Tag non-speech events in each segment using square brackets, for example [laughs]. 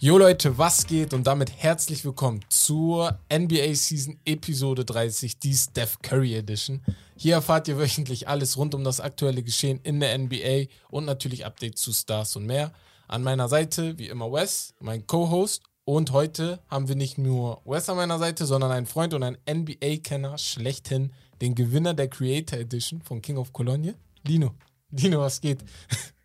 Jo Leute, was geht und damit herzlich willkommen zur NBA Season Episode 30, die Steph Curry Edition. Hier erfahrt ihr wöchentlich alles rund um das aktuelle Geschehen in der NBA und natürlich Updates zu Stars und mehr. An meiner Seite, wie immer, Wes, mein Co-Host. Und heute haben wir nicht nur Wes an meiner Seite, sondern einen Freund und einen NBA-Kenner schlechthin, den Gewinner der Creator Edition von King of Cologne, Lino. Lino, was geht? [laughs]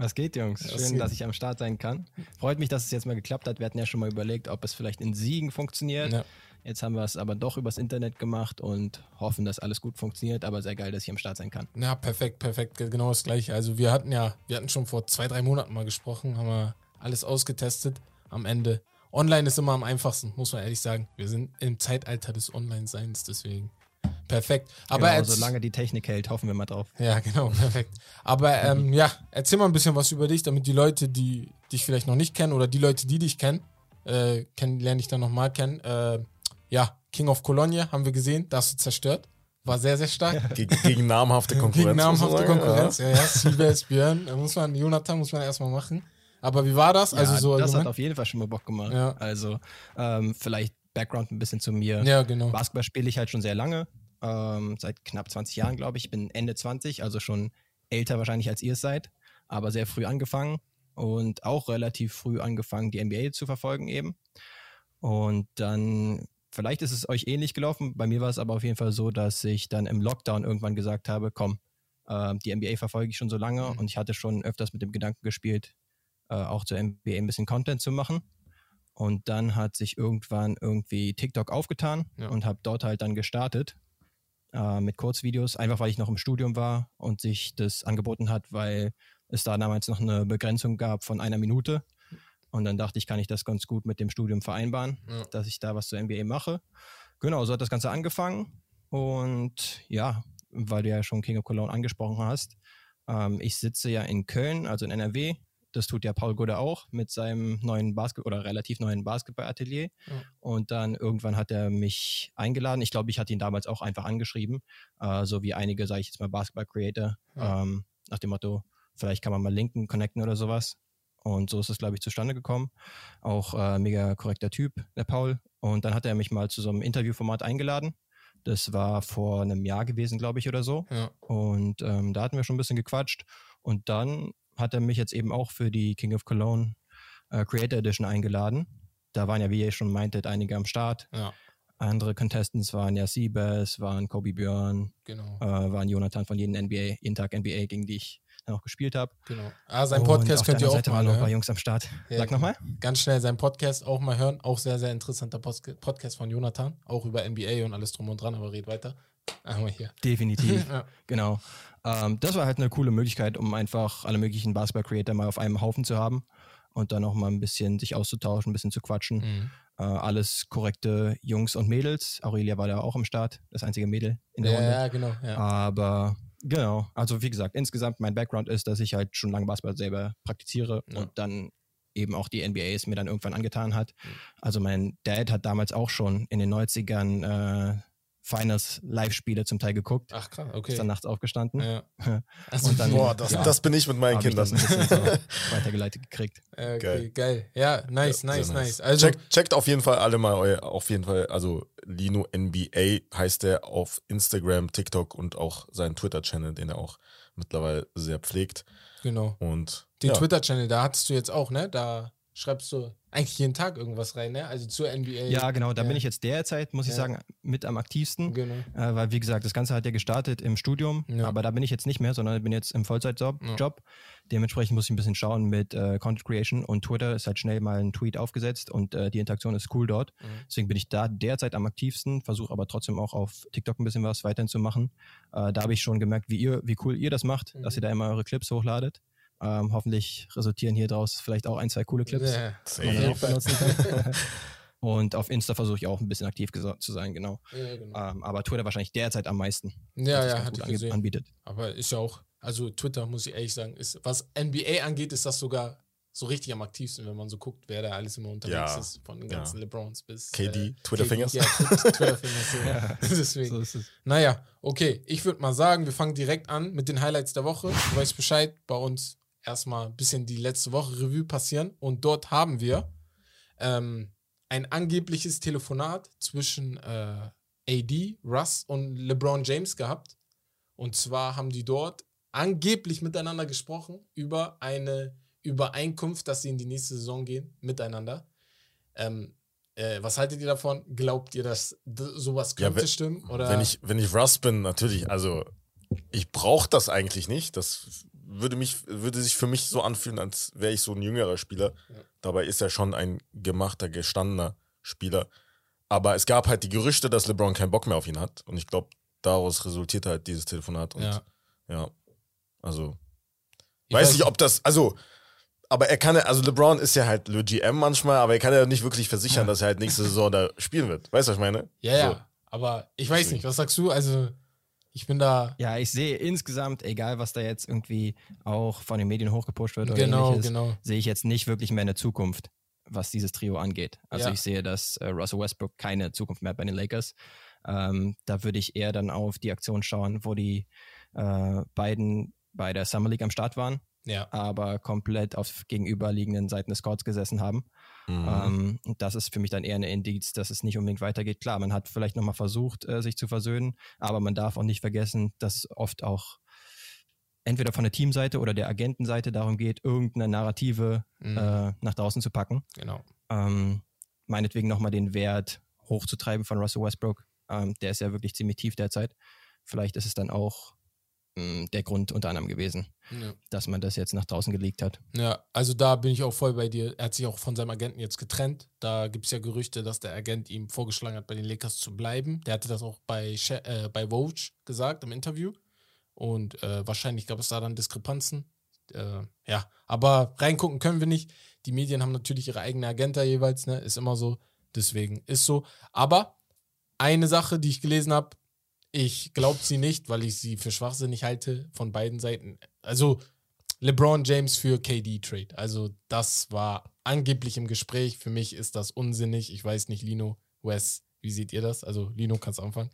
Was geht, Jungs? Schön, Was geht? dass ich am Start sein kann. Freut mich, dass es jetzt mal geklappt hat. Wir hatten ja schon mal überlegt, ob es vielleicht in Siegen funktioniert. Ja. Jetzt haben wir es aber doch übers Internet gemacht und hoffen, dass alles gut funktioniert. Aber sehr geil, dass ich am Start sein kann. Ja, perfekt, perfekt, genau das gleiche. Also wir hatten ja, wir hatten schon vor zwei, drei Monaten mal gesprochen, haben wir alles ausgetestet. Am Ende. Online ist immer am einfachsten, muss man ehrlich sagen. Wir sind im Zeitalter des Online-Seins, deswegen. Perfekt. Aber genau, jetzt, solange die Technik hält, hoffen wir mal drauf. Ja, genau, [laughs] perfekt. Aber ähm, ja, erzähl mal ein bisschen was über dich, damit die Leute, die dich vielleicht noch nicht kennen oder die Leute, die dich kennen, äh, kennen lernen dich dann nochmal kennen. Äh, ja, King of Cologne haben wir gesehen, da hast du zerstört. War sehr, sehr stark. [laughs] Gegen, gegen namhafte Konkurrenz. Gegen namhafte Konkurrenz, ja, ja. Siebes, Björn, da muss man, Jonathan muss man erstmal machen. Aber wie war das? also ja, so das hat allgemein? auf jeden Fall schon mal Bock gemacht. Ja. Also ähm, vielleicht Background ein bisschen zu mir. Ja, genau. Basketball spiele ich halt schon sehr lange, ähm, seit knapp 20 Jahren, glaube ich. Ich bin Ende 20, also schon älter wahrscheinlich als ihr es seid, aber sehr früh angefangen und auch relativ früh angefangen, die NBA zu verfolgen eben. Und dann, vielleicht ist es euch ähnlich gelaufen, bei mir war es aber auf jeden Fall so, dass ich dann im Lockdown irgendwann gesagt habe, komm, äh, die NBA verfolge ich schon so lange Mhm. und ich hatte schon öfters mit dem Gedanken gespielt, äh, auch zur NBA ein bisschen Content zu machen. Und dann hat sich irgendwann irgendwie TikTok aufgetan Ja. und habe dort halt dann gestartet äh, mit Kurzvideos, einfach weil ich noch im Studium war und sich das angeboten hat, weil es da damals noch eine Begrenzung gab von einer Minute. Und dann dachte ich, kann ich das ganz gut mit dem Studium vereinbaren, Ja. dass ich da was zur NBA mache. Genau, so hat das Ganze angefangen. Und ja, weil du ja schon King of Cologne angesprochen hast, ähm, ich sitze ja in Köln, also in NRW. Das tut ja Paul Gude auch mit seinem neuen Basket oder relativ neuen Basketballatelier. Ja. Und dann irgendwann hat er mich eingeladen. Ich glaube, ich hatte ihn damals auch einfach angeschrieben, äh, so wie einige, sage ich jetzt mal, Basketball-Creator, Ja. ähm, nach dem Motto, vielleicht kann man mal linken, connecten oder sowas. Und so ist es, glaube ich, zustande gekommen. Auch äh, mega korrekter Typ, der Paul. Und dann hat er mich mal zu so einem Interviewformat eingeladen. Das war vor einem Jahr gewesen, glaube ich, oder so. Ja. Und ähm, da hatten wir schon ein bisschen gequatscht. Und dann hat er mich jetzt eben auch für die King of Cologne äh, Creator Edition eingeladen. Da waren ja, wie ihr schon meintet, einige am Start. ja, Andere Contestants waren ja Siebes, waren Kobe Björn, genau, äh, waren Jonathan von jeden NBA, jeden Tag NBA, gegen die ich dann auch gespielt habe. genau. Ah, sein Podcast könnt ihr auch Seite mal waren noch ein paar hören. Jungs am Start. Ja, Sag nochmal. Ganz schnell seinen Podcast auch mal hören. Auch sehr, sehr interessanter Podcast von Jonathan. Auch über NBA und alles drum und dran, aber red weiter. Einmal hier. Definitiv. [laughs] Ja. Genau. Ähm, das war halt eine coole Möglichkeit, um einfach alle möglichen Basketball-Creator mal auf einem Haufen zu haben und dann auch mal ein bisschen sich auszutauschen, ein bisschen zu quatschen. Mhm. Äh, alles korrekte Jungs und Mädels. Aurelia war da auch am Start, das einzige Mädel in der Ja, Runde. ja, genau. Ja. Aber genau, also wie gesagt, insgesamt mein Background ist, dass ich halt schon lange Basketball selber praktiziere Ja. und dann eben auch die NBAs mir dann irgendwann angetan hat. Mhm. Also mein Dad hat damals auch schon in den 90ern äh, Finals Live-Spiele zum Teil geguckt. Ach krass, Ist okay. dann nachts aufgestanden. Ja. [laughs] Also, Und dann- Boah, das, Ja. das bin ich mit meinen Hab ich Kindern. das ein [laughs] so weitergeleitet gekriegt. äh, okay, Geil. geil. Ja, nice, Ja, nice, nice. Also, checkt, checkt auf jeden Fall alle mal euer, auf jeden Fall, also Lino NBA heißt er auf Instagram, TikTok und auch seinen Twitter-Channel, den er auch mittlerweile sehr pflegt. genau. Und Den ja, Twitter-Channel, da hattest du jetzt auch, ne? Da schreibst du eigentlich jeden Tag irgendwas rein, ne? Also zur NBA. Ja, genau, da Ja. bin ich jetzt derzeit, muss ich Ja. sagen, mit am aktivsten. Genau. Äh, weil, wie gesagt, das Ganze hat ja gestartet im Studium, Ja. aber da bin ich jetzt nicht mehr, sondern bin jetzt im Vollzeitjob. Dementsprechend muss ich ein bisschen schauen mit äh, Content Creation und Twitter ist halt schnell mal ein Tweet aufgesetzt und äh, die Interaktion ist cool dort. Mhm. Deswegen bin ich da derzeit am aktivsten, versuche aber trotzdem auch auf TikTok ein bisschen was weiterhin zu machen. Äh, da habe ich schon gemerkt, wie ihr, wie cool ihr das macht, dass Mhm. ihr da immer eure Clips hochladet. Ähm, hoffentlich resultieren hier draus vielleicht auch ein, zwei coole Clips. Ja, Safe. die man jeden auch benutzen kann. [laughs] Und auf Insta versuche ich auch ein bisschen aktiv zu sein, genau. ja, genau. Ähm, aber Twitter wahrscheinlich derzeit am meisten. ja, ja, ange- gesehen. anbietet. Aber ist ja auch, also Twitter, muss ich ehrlich sagen, ist, was NBA angeht, ist das sogar so richtig am aktivsten, wenn man so guckt, wer da alles immer unterwegs Ja, ist. Von den ja. ganzen LeBrons bis. KD, äh, Twitter-Fingers. Ja, Tw- [laughs] Twitter-Fingers. ja. [laughs] Deswegen. So ist es. Naja, okay. Ich würde mal sagen, wir fangen direkt an mit den Highlights der Woche. Du weißt Bescheid, bei uns erstmal ein bisschen die letzte Woche Revue passieren. Und dort haben wir ähm, ein angebliches Telefonat zwischen äh, AD, Russ und LeBron James gehabt. Und zwar haben die dort angeblich miteinander gesprochen über eine Übereinkunft, dass sie in die nächste Saison gehen, miteinander. Ähm, äh, was haltet ihr davon? Glaubt ihr, dass sowas könnte ja, wenn, stimmen? Oder? Wenn, ich, wenn ich Russ bin, natürlich, also ich brauche das eigentlich nicht. Das würde, mich, würde sich für mich so anfühlen, als wäre ich so ein jüngerer Spieler. Ja. Dabei ist er schon ein gemachter, gestandener Spieler. Aber es gab halt die Gerüchte, dass LeBron keinen Bock mehr auf ihn hat. Und ich glaube, daraus resultiert halt dieses Telefonat. Und ja, ja also ich weiß nicht, ob das, also, aber er kann ja, also LeBron ist ja halt Le GM manchmal, aber er kann ja nicht wirklich versichern, dass er halt nächste Saison da spielen wird. Weißt du, was ich meine? Ja, so. ja. Aber ich weiß nicht, was sagst du? Also, ich bin da. Ja, ich sehe insgesamt, egal was da jetzt irgendwie auch von den Medien hochgepusht wird oder genau, ähnliches, genau. sehe ich jetzt nicht wirklich mehr eine Zukunft, was dieses Trio angeht. Also ja. ich sehe, dass äh, Russell Westbrook keine Zukunft mehr hat bei den Lakers. Ähm, da würde ich eher dann auf die Aktion schauen, wo die äh, beiden bei der Summer League am Start waren, ja. aber komplett auf gegenüberliegenden Seiten des Scouts gesessen haben. Mhm. Ähm, das ist für mich dann eher ein Indiz, dass es nicht unbedingt weitergeht. Klar, man hat vielleicht nochmal versucht, äh, sich zu versöhnen, aber man darf auch nicht vergessen, dass oft auch entweder von der Teamseite oder der Agentenseite darum geht, irgendeine Narrative mhm. äh, nach draußen zu packen. Genau. Ähm, meinetwegen nochmal den Wert hochzutreiben von Russell Westbrook. Ähm, der ist ja wirklich ziemlich tief derzeit. Vielleicht ist es dann auch mh, der Grund unter anderem gewesen, ja. dass man das jetzt nach draußen gelegt hat. Ja, also da bin ich auch voll bei dir. Er hat sich auch von seinem Agenten jetzt getrennt. Da gibt es ja Gerüchte, dass der Agent ihm vorgeschlagen hat, bei den Lakers zu bleiben. Der hatte das auch bei, äh, bei Woj gesagt im Interview. Und äh, wahrscheinlich gab es da dann Diskrepanzen. Äh, ja, aber reingucken können wir nicht. Die Medien haben natürlich ihre eigene Agenda jeweils, ne? Ist immer so. Deswegen ist so. Aber eine Sache, die ich gelesen habe, ich glaube sie nicht, weil ich sie für schwachsinnig halte von beiden Seiten. Also LeBron James für KD-Trade. Also das war angeblich im Gespräch. Für mich ist das unsinnig. Ich weiß nicht, Lino, Wes, wie seht ihr das? Also Lino, kannst du anfangen.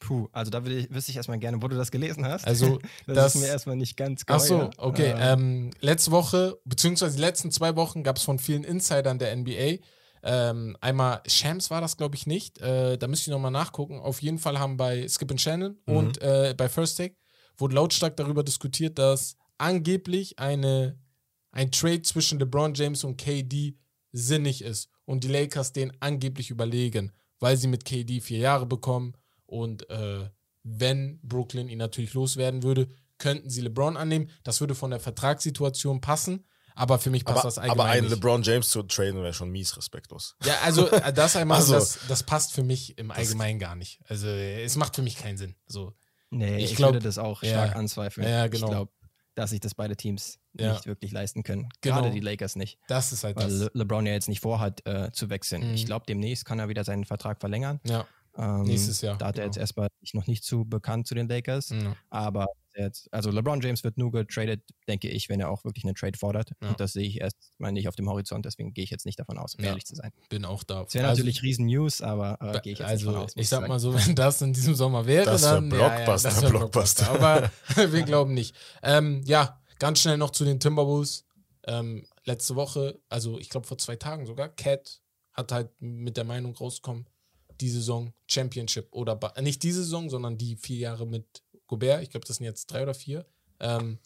Puh, also da ich, wüsste ich erstmal gerne, wo du das gelesen hast. Also das, [laughs] das ist mir erstmal nicht ganz klar. Ach so, okay. Ähm, letzte Woche, beziehungsweise die letzten zwei Wochen gab es von vielen Insidern der NBA ähm, einmal Shams war das, glaube ich, nicht. Äh, da müsste ich nochmal nachgucken. Auf jeden Fall haben bei Skip and Shannon mhm. und äh, bei First Take wurde lautstark darüber diskutiert, dass angeblich eine, ein Trade zwischen LeBron James und KD sinnig ist und die Lakers den angeblich überlegen, weil sie mit KD vier Jahre bekommen und äh, wenn Brooklyn ihn natürlich loswerden würde, könnten sie LeBron annehmen. Das würde von der Vertragssituation passen. Aber für mich passt aber, das allgemein. Aber einen nicht. LeBron James zu traden wäre schon mies respektlos. [laughs] Ja, also äh, das einmal, also, das, das passt für mich im Allgemeinen gar nicht. Also es macht für mich keinen Sinn. So. Nee, ich, ich glaub, würde das auch stark ja, anzweifeln. Ja, genau. Ich glaube, dass sich das beide Teams ja. nicht wirklich leisten können. Genau. Gerade die Lakers nicht. Das ist halt weil das. Le LeBron ja jetzt nicht vorhat, äh, zu wechseln. Mhm. Ich glaube, demnächst kann er wieder seinen Vertrag verlängern. Ja. Ähm, Nächstes Jahr. Da hat genau. er jetzt erstmal noch nicht zu bekannt zu den Lakers. Mhm. Aber jetzt, also LeBron James wird nur getradet, denke ich, wenn er auch wirklich einen Trade fordert. Ja. Und das sehe ich erst mal nicht auf dem Horizont, deswegen gehe ich jetzt nicht davon aus, um ja. ehrlich zu sein. Bin auch da. Das wäre also, natürlich riesen News, aber äh, gehe ich jetzt also, nicht davon aus. Ich sag mal so, [laughs] wenn das in diesem Sommer wäre, das dann. Blockbuster, ja, das wär Blockbuster. aber [laughs] [laughs] wir glauben nicht. Ähm, ja, ganz schnell noch zu den Timberwolves. Ähm, letzte Woche, also ich glaube vor zwei Tagen sogar, Cat hat halt mit der Meinung rausgekommen, die Saison Championship oder nicht diese Saison, sondern die vier Jahre mit Gobert. Ich glaube, das sind jetzt drei oder vier ähm,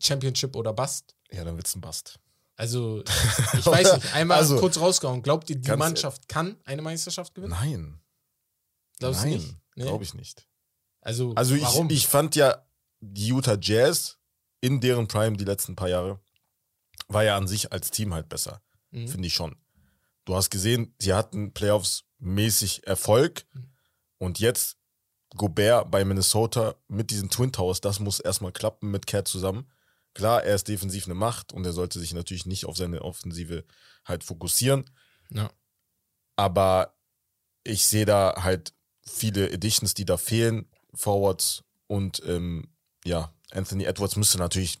Championship oder Bust. Ja, dann wird es ein Bust. Also, [laughs] ich weiß nicht, einmal also, kurz rausgehauen. Glaubt ihr, die Mannschaft kann eine Meisterschaft gewinnen? Nein. Glaubst Nein, du nicht? Nee. Glaube ich nicht. Also, also ich, warum? ich fand ja die Utah Jazz in deren Prime die letzten paar Jahre war ja an sich als Team halt besser. Mhm. Finde ich schon. Du hast gesehen, sie hatten Playoffs mäßig Erfolg mhm. und jetzt Gobert bei Minnesota mit diesen Twin Towers, das muss erstmal klappen mit Cat zusammen. Klar, er ist defensiv eine Macht und er sollte sich natürlich nicht auf seine Offensive halt fokussieren. Ja. Aber ich sehe da halt viele Editions, die da fehlen, Forwards und ähm, ja, Anthony Edwards müsste natürlich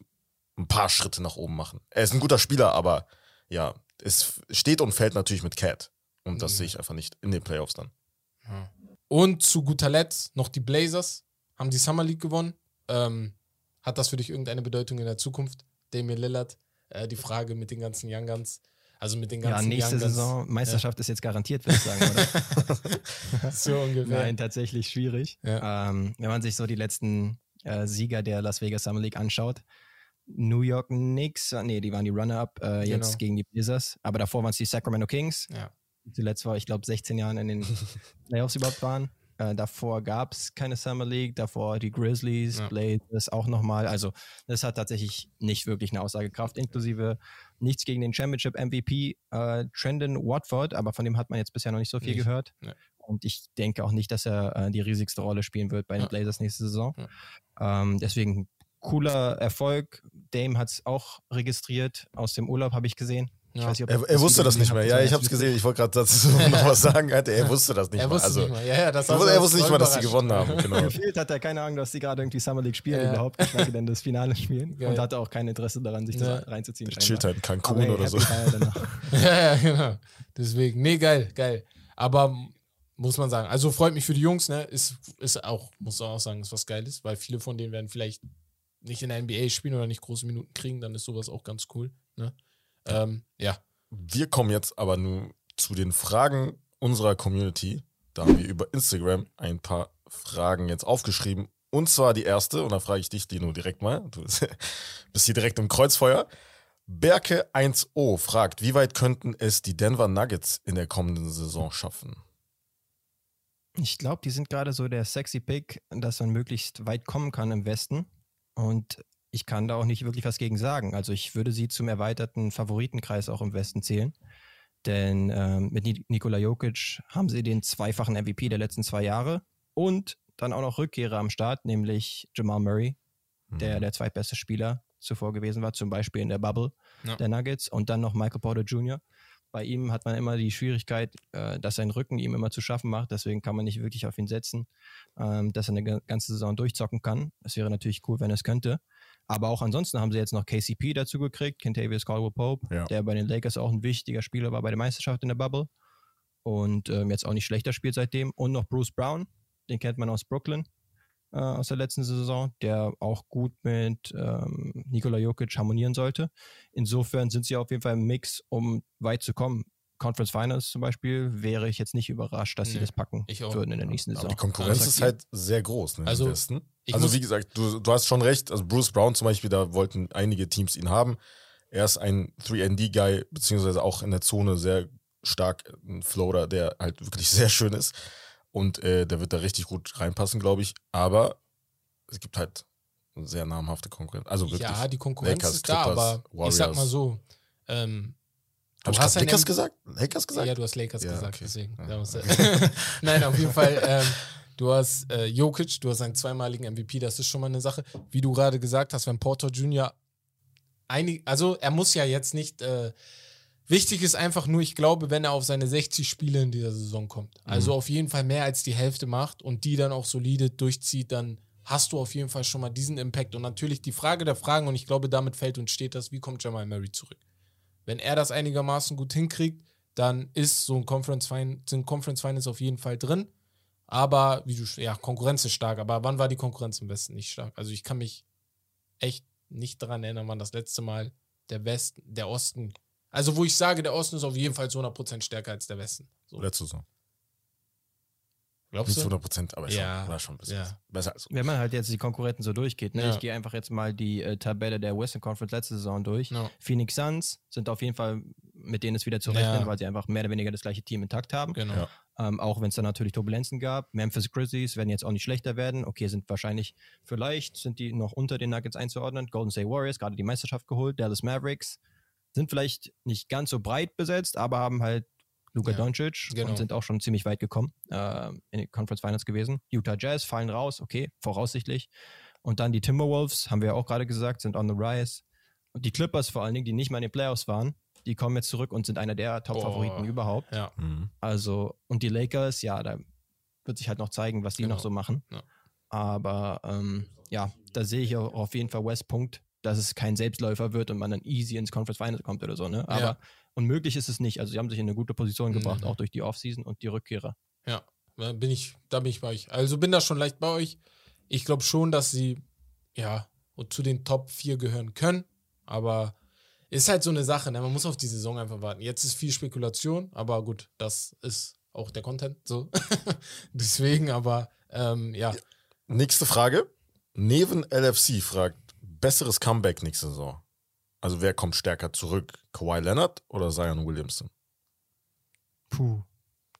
ein paar Schritte nach oben machen. Er ist ein guter Spieler, aber ja, es steht und fällt natürlich mit Cat. Und das mhm. sehe ich einfach nicht in den Playoffs dann. Ja. Und zu guter Letzt noch die Blazers haben die Summer League gewonnen. Ähm, hat das für dich irgendeine Bedeutung in der Zukunft? Damian Lillard. Äh, die Frage mit den ganzen Young Guns. Also mit den Ja, ganzen nächste Young Guns. Saison, Meisterschaft ist jetzt garantiert, würde ich sagen, oder? [laughs] So ungefähr. Nein, tatsächlich schwierig. Ja. Ähm, wenn man sich so die letzten äh, Sieger der Las Vegas Summer League anschaut, New York Knicks, nee, die waren die Runner-Up äh, jetzt Genau. gegen die Blazers, aber davor waren es die Sacramento Kings, Ja. Die zuletzt vor, ich glaube, 16 Jahren in den [laughs] Playoffs überhaupt waren. Äh, davor gab es keine Summer League, davor die Grizzlies, Ja. Blazers auch nochmal. Also das hat tatsächlich nicht wirklich eine Aussagekraft, inklusive nichts gegen den Championship MVP äh, Trendon Watford, aber von dem hat man jetzt bisher noch nicht so viel Nicht. gehört. Nee. Und ich denke auch nicht, dass er äh, die riesigste Rolle spielen wird bei den Ja. Blazers nächste Saison. Ja. Ähm, deswegen cooler Erfolg. Dame hat es auch registriert. Aus dem Urlaub habe ich gesehen. Ich Ja. weiß nicht, ob Er, er wusste das nicht mehr. Ja, ich habe es gesehen. Ich wollte gerade dazu [laughs] noch was sagen. Alter, er wusste das nicht er mal. wusste Also, nicht mal. Ja, ja, das er, wusste- er nicht mal, dass sie gewonnen haben. Genau. [laughs] Gefühlt hat er keine Ahnung, dass sie gerade irgendwie Summer League spielen Ja. überhaupt, geschweige denn das Finale [laughs] spielen. Geil. Und hatte auch kein Interesse daran, sich das Ja. reinzuziehen. Chillt scheinbar. halt in Cancun Aber hey, oder so. Ja, ja, genau. Deswegen, nee, geil, geil. Aber muss man sagen, also freut mich für die Jungs, ne? Ist, ist auch, muss man auch sagen, ist was Geiles, weil viele von denen werden vielleicht nicht in der NBA spielen oder nicht große Minuten kriegen, dann ist sowas auch ganz cool, ne? Ähm, ja. Wir kommen jetzt aber nun zu den Fragen unserer Community. Da haben wir über Instagram ein paar Fragen jetzt aufgeschrieben. Und zwar die erste, und da frage ich dich, Dino, direkt mal. Du [laughs] bist hier direkt im Kreuzfeuer. Berke 1O fragt, wie weit könnten es die Denver Nuggets in der kommenden Saison schaffen? Ich glaube, die sind gerade so der sexy Pick, dass man möglichst weit kommen kann im Westen. Und ich kann da auch nicht wirklich was gegen sagen. Also ich würde sie zum erweiterten Favoritenkreis auch im Westen zählen. Denn ähm, mit Ni- Nikola Jokic haben sie den zweifachen MVP der letzten zwei Jahre und dann auch noch Rückkehrer am Start, nämlich Jamal Murray, der der zweitbeste Spieler zuvor gewesen war, zum Beispiel in der Bubble Ja. der Nuggets und dann noch Michael Porter Jr. Bei ihm hat man immer die Schwierigkeit, äh, dass sein Rücken ihm immer zu schaffen macht, deswegen kann man nicht wirklich auf ihn setzen, ähm, dass er eine ga- ganze Saison durchzocken kann. Es wäre natürlich cool, wenn er es könnte. Aber auch ansonsten haben sie jetzt noch KCP dazu gekriegt, Kentavious Caldwell Pope, Ja. der bei den Lakers auch ein wichtiger Spieler war bei der Meisterschaft in der Bubble und ähm, jetzt auch nicht schlechter spielt seitdem. Und noch Bruce Brown, den kennt man aus Brooklyn, äh, aus der letzten Saison, der auch gut mit ähm, Nikola Jokic harmonieren sollte. Insofern sind sie auf jeden Fall im Mix, um weit zu kommen. Conference Finals zum Beispiel wäre ich jetzt nicht überrascht, dass sie Nee, das packen ich auch. würden in der nächsten Aber Saison. die Konkurrenz Was ist halt sehr groß ne, Also, Also wie gesagt, du, du hast schon recht. Also Bruce Brown zum Beispiel, da wollten einige Teams ihn haben. Er ist ein 3D-Guy, beziehungsweise auch in der Zone sehr stark ein Floater, der halt wirklich [laughs] sehr schön ist. Und äh, der wird da richtig gut reinpassen, glaube ich. Aber es gibt halt sehr namhafte Konkurrenz. Also wirklich. Ja, die Konkurrenz Lakers, ist da, Clippers, aber ich sag mal Warriors. so, ähm, Ich hast ein Lakers gesagt? Lakers gesagt? Ja, du hast Lakers Ja, gesagt, okay. deswegen. Ja. Du- [laughs] [laughs] Nein, auf jeden Fall. Ähm, du hast äh, Jokic, du hast einen zweimaligen MVP, das ist schon mal eine Sache. Wie du gerade gesagt hast, wenn Porter Jr. einig, also er muss ja jetzt nicht. Äh, wichtig ist einfach nur, ich glaube, wenn er auf seine 60 Spiele in dieser Saison kommt, also auf jeden Fall mehr als die Hälfte macht und die dann auch solide durchzieht, dann hast du auf jeden Fall schon mal diesen Impact. Und natürlich die Frage der Fragen, und ich glaube, damit fällt und steht das, wie kommt Jamal Murray zurück? Wenn er das einigermaßen gut hinkriegt, dann ist so ein Conference Final, sind Conference Finals auf jeden Fall drin. Aber wie du, ja, Konkurrenz ist stark. Aber wann war die Konkurrenz im Westen nicht stark? Also ich kann mich echt nicht daran erinnern, wann das letzte Mal der Westen, der Osten, also wo ich sage, der Osten ist auf jeden Fall zu 100% stärker als der Westen. So. Letzte Saison. Glaubst Nicht zu du? 100 Prozent, aber schon, Ja. war schon ein bisschen Ja. besser als Wenn man halt jetzt die Konkurrenten so durchgeht, ne? Ja. ich gehe einfach jetzt mal die äh, Tabelle der Western Conference letzte Saison durch. No. Phoenix Suns sind auf jeden Fall, mit denen es wieder zu rechnen, Ja. weil sie einfach mehr oder weniger das gleiche Team intakt haben. Genau. Ja. Ähm, auch wenn es da natürlich Turbulenzen gab. Memphis Grizzlies werden jetzt auch nicht schlechter werden. Okay, sind wahrscheinlich, vielleicht sind die noch unter den Nuggets einzuordnen. Golden State Warriors, gerade die Meisterschaft geholt. Dallas Mavericks sind vielleicht nicht ganz so breit besetzt, aber haben halt Luka Ja, Doncic genau. und sind auch schon ziemlich weit gekommen äh, in den Conference Finals gewesen. Utah Jazz fallen raus, okay, voraussichtlich. Und dann die Timberwolves, haben wir ja auch gerade gesagt, sind on the rise. Und die Clippers vor allen Dingen, die nicht mal in den Playoffs waren, die kommen jetzt zurück und sind einer der Top-Favoriten überhaupt. Ja. Mhm. Also, und die Lakers, ja, da wird sich halt noch zeigen, was die Genau. noch so machen. Ja. Aber ähm, ja, da sehe ich auch auf jeden Fall West Punkt, dass es kein Selbstläufer wird und man dann easy ins Conference Finals kommt oder so, ne? Aber Ja. unmöglich ist es nicht. Also, sie haben sich in eine gute Position gebracht, Mhm. auch durch die Offseason und die Rückkehrer. Ja, da bin ich, da bin ich bei euch. Also bin da schon leicht bei euch. Ich glaube schon, dass sie ja und zu den Top 4 gehören können. Aber ist halt so eine Sache, ne? man muss auf die Saison einfach warten. Jetzt ist viel Spekulation, aber gut, das ist auch der Content so. [laughs] Deswegen, aber ähm, ja. Nächste Frage. Neven LFC fragt, besseres Comeback nächste Saison? Also wer kommt stärker zurück? Kawhi Leonard oder Zion Williamson? Puh,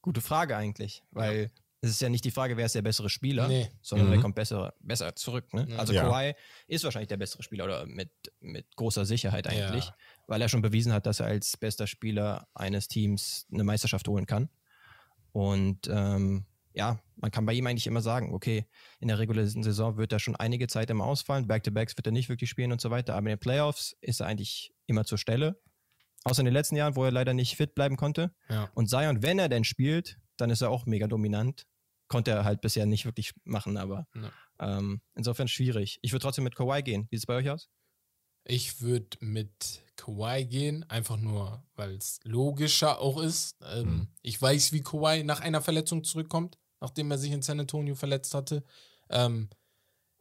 gute Frage eigentlich, weil es ist ja nicht die Frage, wer ist der bessere Spieler, Nee. sondern Mhm. wer kommt besser, besser zurück. Ne? Ja. Also Ja. Kawhi ist wahrscheinlich der bessere Spieler oder mit, mit großer Sicherheit eigentlich, Ja. weil er schon bewiesen hat, dass er als bester Spieler eines Teams eine Meisterschaft holen kann. Und ähm, ja, man kann bei ihm eigentlich immer sagen, okay, in der regulären Saison wird er schon einige Zeit immer ausfallen, Back-to-Backs wird er nicht wirklich spielen und so weiter, aber in den Playoffs ist er eigentlich immer zur Stelle. Außer in den letzten Jahren, wo er leider nicht fit bleiben konnte. Ja. Und Zion, wenn er denn spielt, dann ist er auch mega dominant. Konnte er halt bisher nicht wirklich machen, aber Ja. ähm, insofern schwierig. Ich würde trotzdem mit Kawhi gehen. Wie sieht es bei euch aus? Ich würde mit Kawhi gehen, einfach nur, weil es logischer auch ist. Ähm, Mhm. Ich weiß, wie Kawhi nach einer Verletzung zurückkommt, nachdem er sich in San Antonio verletzt hatte. Ähm,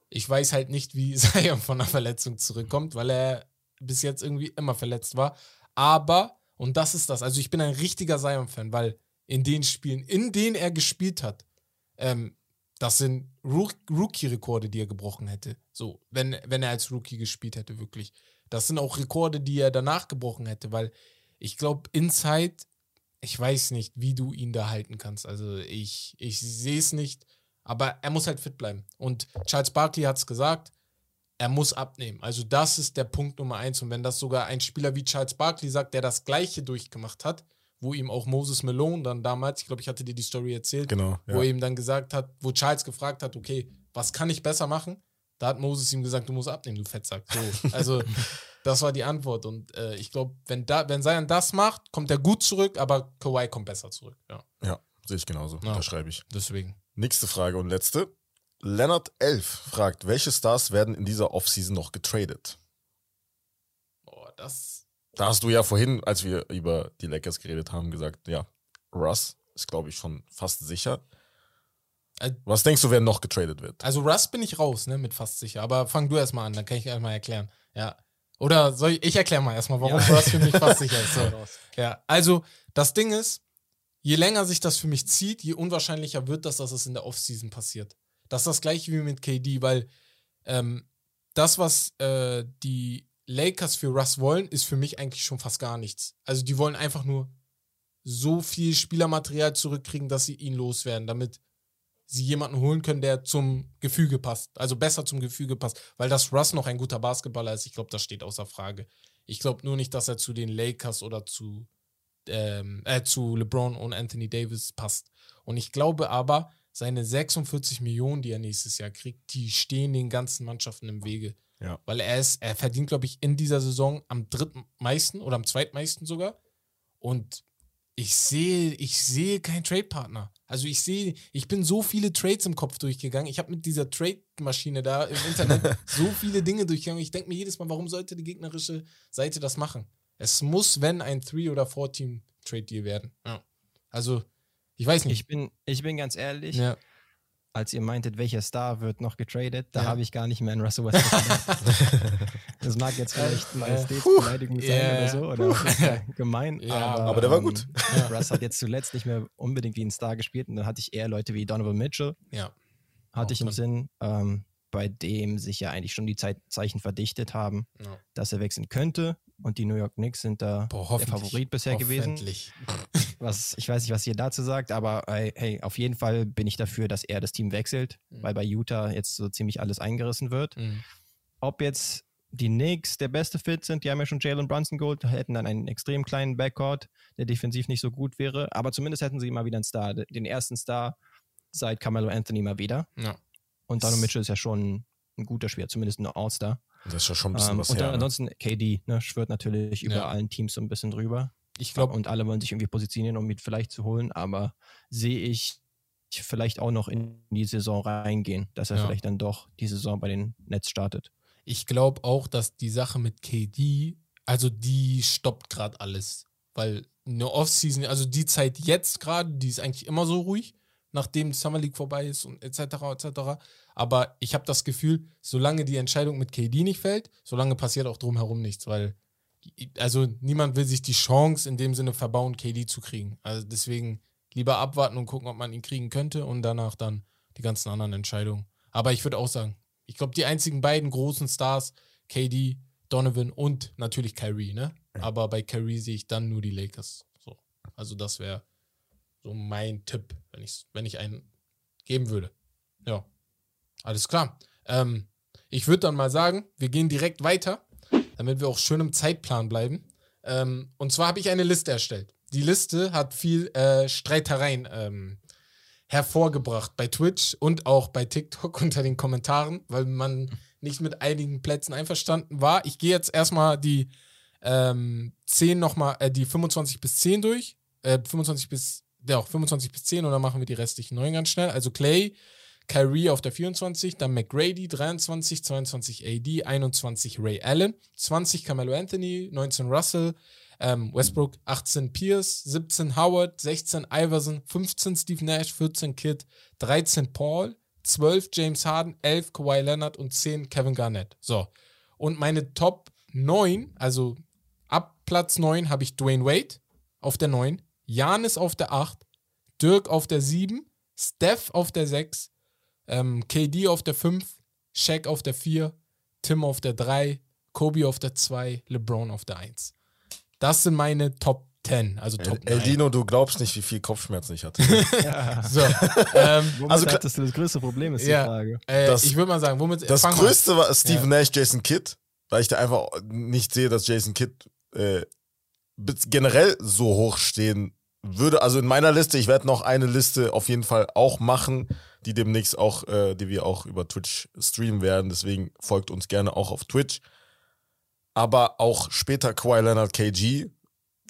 ich weiß halt nicht, wie [laughs] Zion von einer Verletzung zurückkommt, weil er bis jetzt irgendwie immer verletzt war. Aber, und das ist das, also ich bin ein richtiger Zion-Fan, weil in den Spielen, in denen er gespielt hat, ähm, das sind Rook- Rookie-Rekorde, die er gebrochen hätte. So, wenn, wenn er als Rookie gespielt hätte, wirklich. Das sind auch Rekorde, die er danach gebrochen hätte, weil ich glaube, Inside, ich weiß nicht, wie du ihn da halten kannst. Also ich, ich sehe es nicht, aber er muss halt fit bleiben. Und Charles Barkley hat es gesagt, er muss abnehmen. Also das ist der Punkt Nummer eins. Und wenn das sogar ein Spieler wie Charles Barkley sagt, der das Gleiche durchgemacht hat, wo ihm auch Moses Malone dann damals, ich glaube, ich hatte dir die Story erzählt, Genau. wo er ihm dann gesagt hat, wo Charles gefragt hat, okay, was kann ich besser machen? Da hat Moses ihm gesagt, du musst abnehmen, du Fettsack. So, also [laughs] das war die Antwort und äh, ich glaube, wenn da, wenn Zion das macht, kommt er gut zurück, aber Kawhi kommt besser zurück. Ja, Ja, sehe ich genauso. Ja. Da schreibe ich. deswegen. Nächste Frage und letzte. Leonard 11 fragt, welche Stars werden in dieser Offseason noch getradet? Boah, das. Da hast du ja vorhin, als wir über die Lakers geredet haben, gesagt, ja, Russ ist, glaube ich, schon fast sicher. Äh, Was denkst du, wer noch getradet wird? Also Russ bin ich raus, ne, mit fast sicher. Aber fang du erstmal an, dann kann ich erstmal erklären. Ja. Oder soll ich, ich erkläre mal erstmal, warum Ja. Russ für mich fast sicher ist. [laughs] So. Ja, also das Ding ist, je länger sich das für mich zieht, je unwahrscheinlicher wird das, dass es in der Offseason passiert. Das ist das gleiche wie mit KD, weil ähm, das, was äh, die Lakers für Russ wollen, ist für mich eigentlich schon fast gar nichts. Also die wollen einfach nur so viel Spielermaterial zurückkriegen, dass sie ihn loswerden, damit sie jemanden holen können, der zum Gefüge passt. Also besser zum Gefüge passt. Weil dass Russ noch ein guter Basketballer ist, ich glaube, das steht außer Frage. Ich glaube nur nicht, dass er zu den Lakers oder zu, ähm, äh, zu LeBron und Anthony Davis passt. Und ich glaube aber, seine 46 Millionen, die er nächstes Jahr kriegt, die stehen den ganzen Mannschaften im Wege. Ja. Weil er ist, er verdient, glaube ich, in dieser Saison am drittmeisten oder am zweitmeisten sogar. Und ich sehe, ich sehe keinen Trade-Partner. Also ich sehe, ich bin so viele Trades im Kopf durchgegangen. Ich habe mit dieser Trade-Maschine da im Internet [laughs] so viele Dinge durchgegangen. Ich denke mir jedes Mal, warum sollte die gegnerische Seite das machen? Es muss, wenn, ein Three- oder Four-Team-Trade-Deal werden. Ja. Also, ich weiß nicht. Ich bin, ich bin ganz ehrlich, ja. Als ihr meintet, welcher Star wird noch getradet, da Ja. habe ich gar nicht mehr an Russell Westbrook gedacht. [laughs] das mag jetzt vielleicht Äh, Majestätsbeleidigung sein yeah. oder so, oder [laughs] gemein, Ja, aber, aber der war ähm, gut. [laughs] Russ hat jetzt zuletzt nicht mehr unbedingt wie ein Star gespielt und dann hatte ich eher Leute wie Donovan Mitchell, ja. hatte Auch ich im. Sinn, ähm, bei dem sich ja eigentlich schon die Zeit, Zeichen verdichtet haben, dass er wechseln könnte und die New York Knicks sind da Boah, der. Favorit bisher gewesen. Was, ich weiß nicht, was ihr dazu sagt, aber hey, auf jeden Fall bin ich dafür, dass er das Team wechselt, Mhm. weil bei Utah jetzt so ziemlich alles eingerissen wird. Mhm. Ob jetzt die Knicks der beste Fit sind, die haben ja schon Jalen Brunson geholt, hätten dann einen extrem kleinen Backcourt, der defensiv nicht so gut wäre, aber zumindest hätten sie mal wieder einen Star, den ersten Star seit Carmelo Anthony mal wieder. Ja. Und Donovan Mitchell ist ja schon ein guter Spieler, zumindest ein All-Star. Das ist ja schon ein bisschen Ähm, was und her. dann ne? ansonsten KD, ne, schwört natürlich über Ja. allen Teams so ein bisschen drüber. Ich glaube, Und alle wollen sich irgendwie positionieren, um ihn vielleicht zu holen, aber sehe ich vielleicht auch noch in die Saison reingehen, dass er Ja. vielleicht dann doch die Saison bei den Nets startet. ich glaube auch, dass die Sache mit KD, also die stoppt gerade alles. Weil eine Offseason, also die Zeit jetzt gerade, die ist eigentlich immer so ruhig, nachdem die Summer League vorbei ist und etc. etc. Aber ich habe das Gefühl, solange die Entscheidung mit KD nicht fällt, solange passiert auch drumherum nichts, weil also niemand will sich die Chance in dem Sinne verbauen, KD zu kriegen. Also deswegen lieber abwarten und gucken, ob man ihn kriegen könnte und danach dann die ganzen anderen Entscheidungen. Aber ich würde auch sagen, ich glaube, die einzigen beiden großen Stars, KD, Donovan und natürlich Kyrie, ne? Aber bei Kyrie sehe ich dann nur die Lakers. So. Also das wäre so mein Tipp, wenn ich, wenn ich einen geben würde. Ja. Alles klar. Ähm, ich würde dann mal sagen, wir gehen direkt weiter, damit wir auch schön im Zeitplan bleiben. Ähm, und zwar habe ich eine Liste erstellt. Die Liste hat viel äh, Streitereien ähm, hervorgebracht bei Twitch und auch bei TikTok [laughs] unter den Kommentaren, weil man nicht mit einigen Plätzen einverstanden war. Ich gehe jetzt erstmal die ähm, 10 nochmal, äh, die 25 bis 10 durch. Äh, 25 bis, ja, 25 bis 10 und dann machen wir die restlichen 9 ganz schnell. Also Clay, Kyrie auf der 24, dann McGrady 23, 22 AD, 21 Ray Allen, 20 Carmelo Anthony, 19 Russell, ähm, Westbrook 18 Pierce, 17 Howard, 16 Iverson, 15 Steve Nash, 14 Kidd, 13 Paul, 12 James Harden, 11 Kawhi Leonard und 10 Kevin Garnett. So. Und meine Top 9, also ab Platz 9 habe ich Dwayne Wade auf der 9, Janis auf der 8, Dirk auf der 7, Steph auf der 6, ähm, KD auf der 5, Shaq auf der 4, Tim auf der 3, Kobe auf der 2, LeBron auf der 1. Das sind meine Top 10, also Top El 9. Dino, du glaubst nicht, wie viel Kopfschmerzen ich hatte. Ja. [laughs] [laughs] So, ähm, Also also, klar- das, das größte Problem ist Ja. die Frage. äh, Das- ich würde mal sagen, womit Das größte war Steve Ja. Nash, Jason Kidd, weil ich da einfach nicht sehe, dass Jason Kidd äh, generell so hoch stehen würde. Also in meiner Liste, ich werde noch eine Liste auf jeden Fall auch machen, die demnächst auch, äh, die wir auch über Twitch streamen werden. Deswegen folgt uns gerne auch auf Twitch. Aber auch später Kawhi Leonard, KG,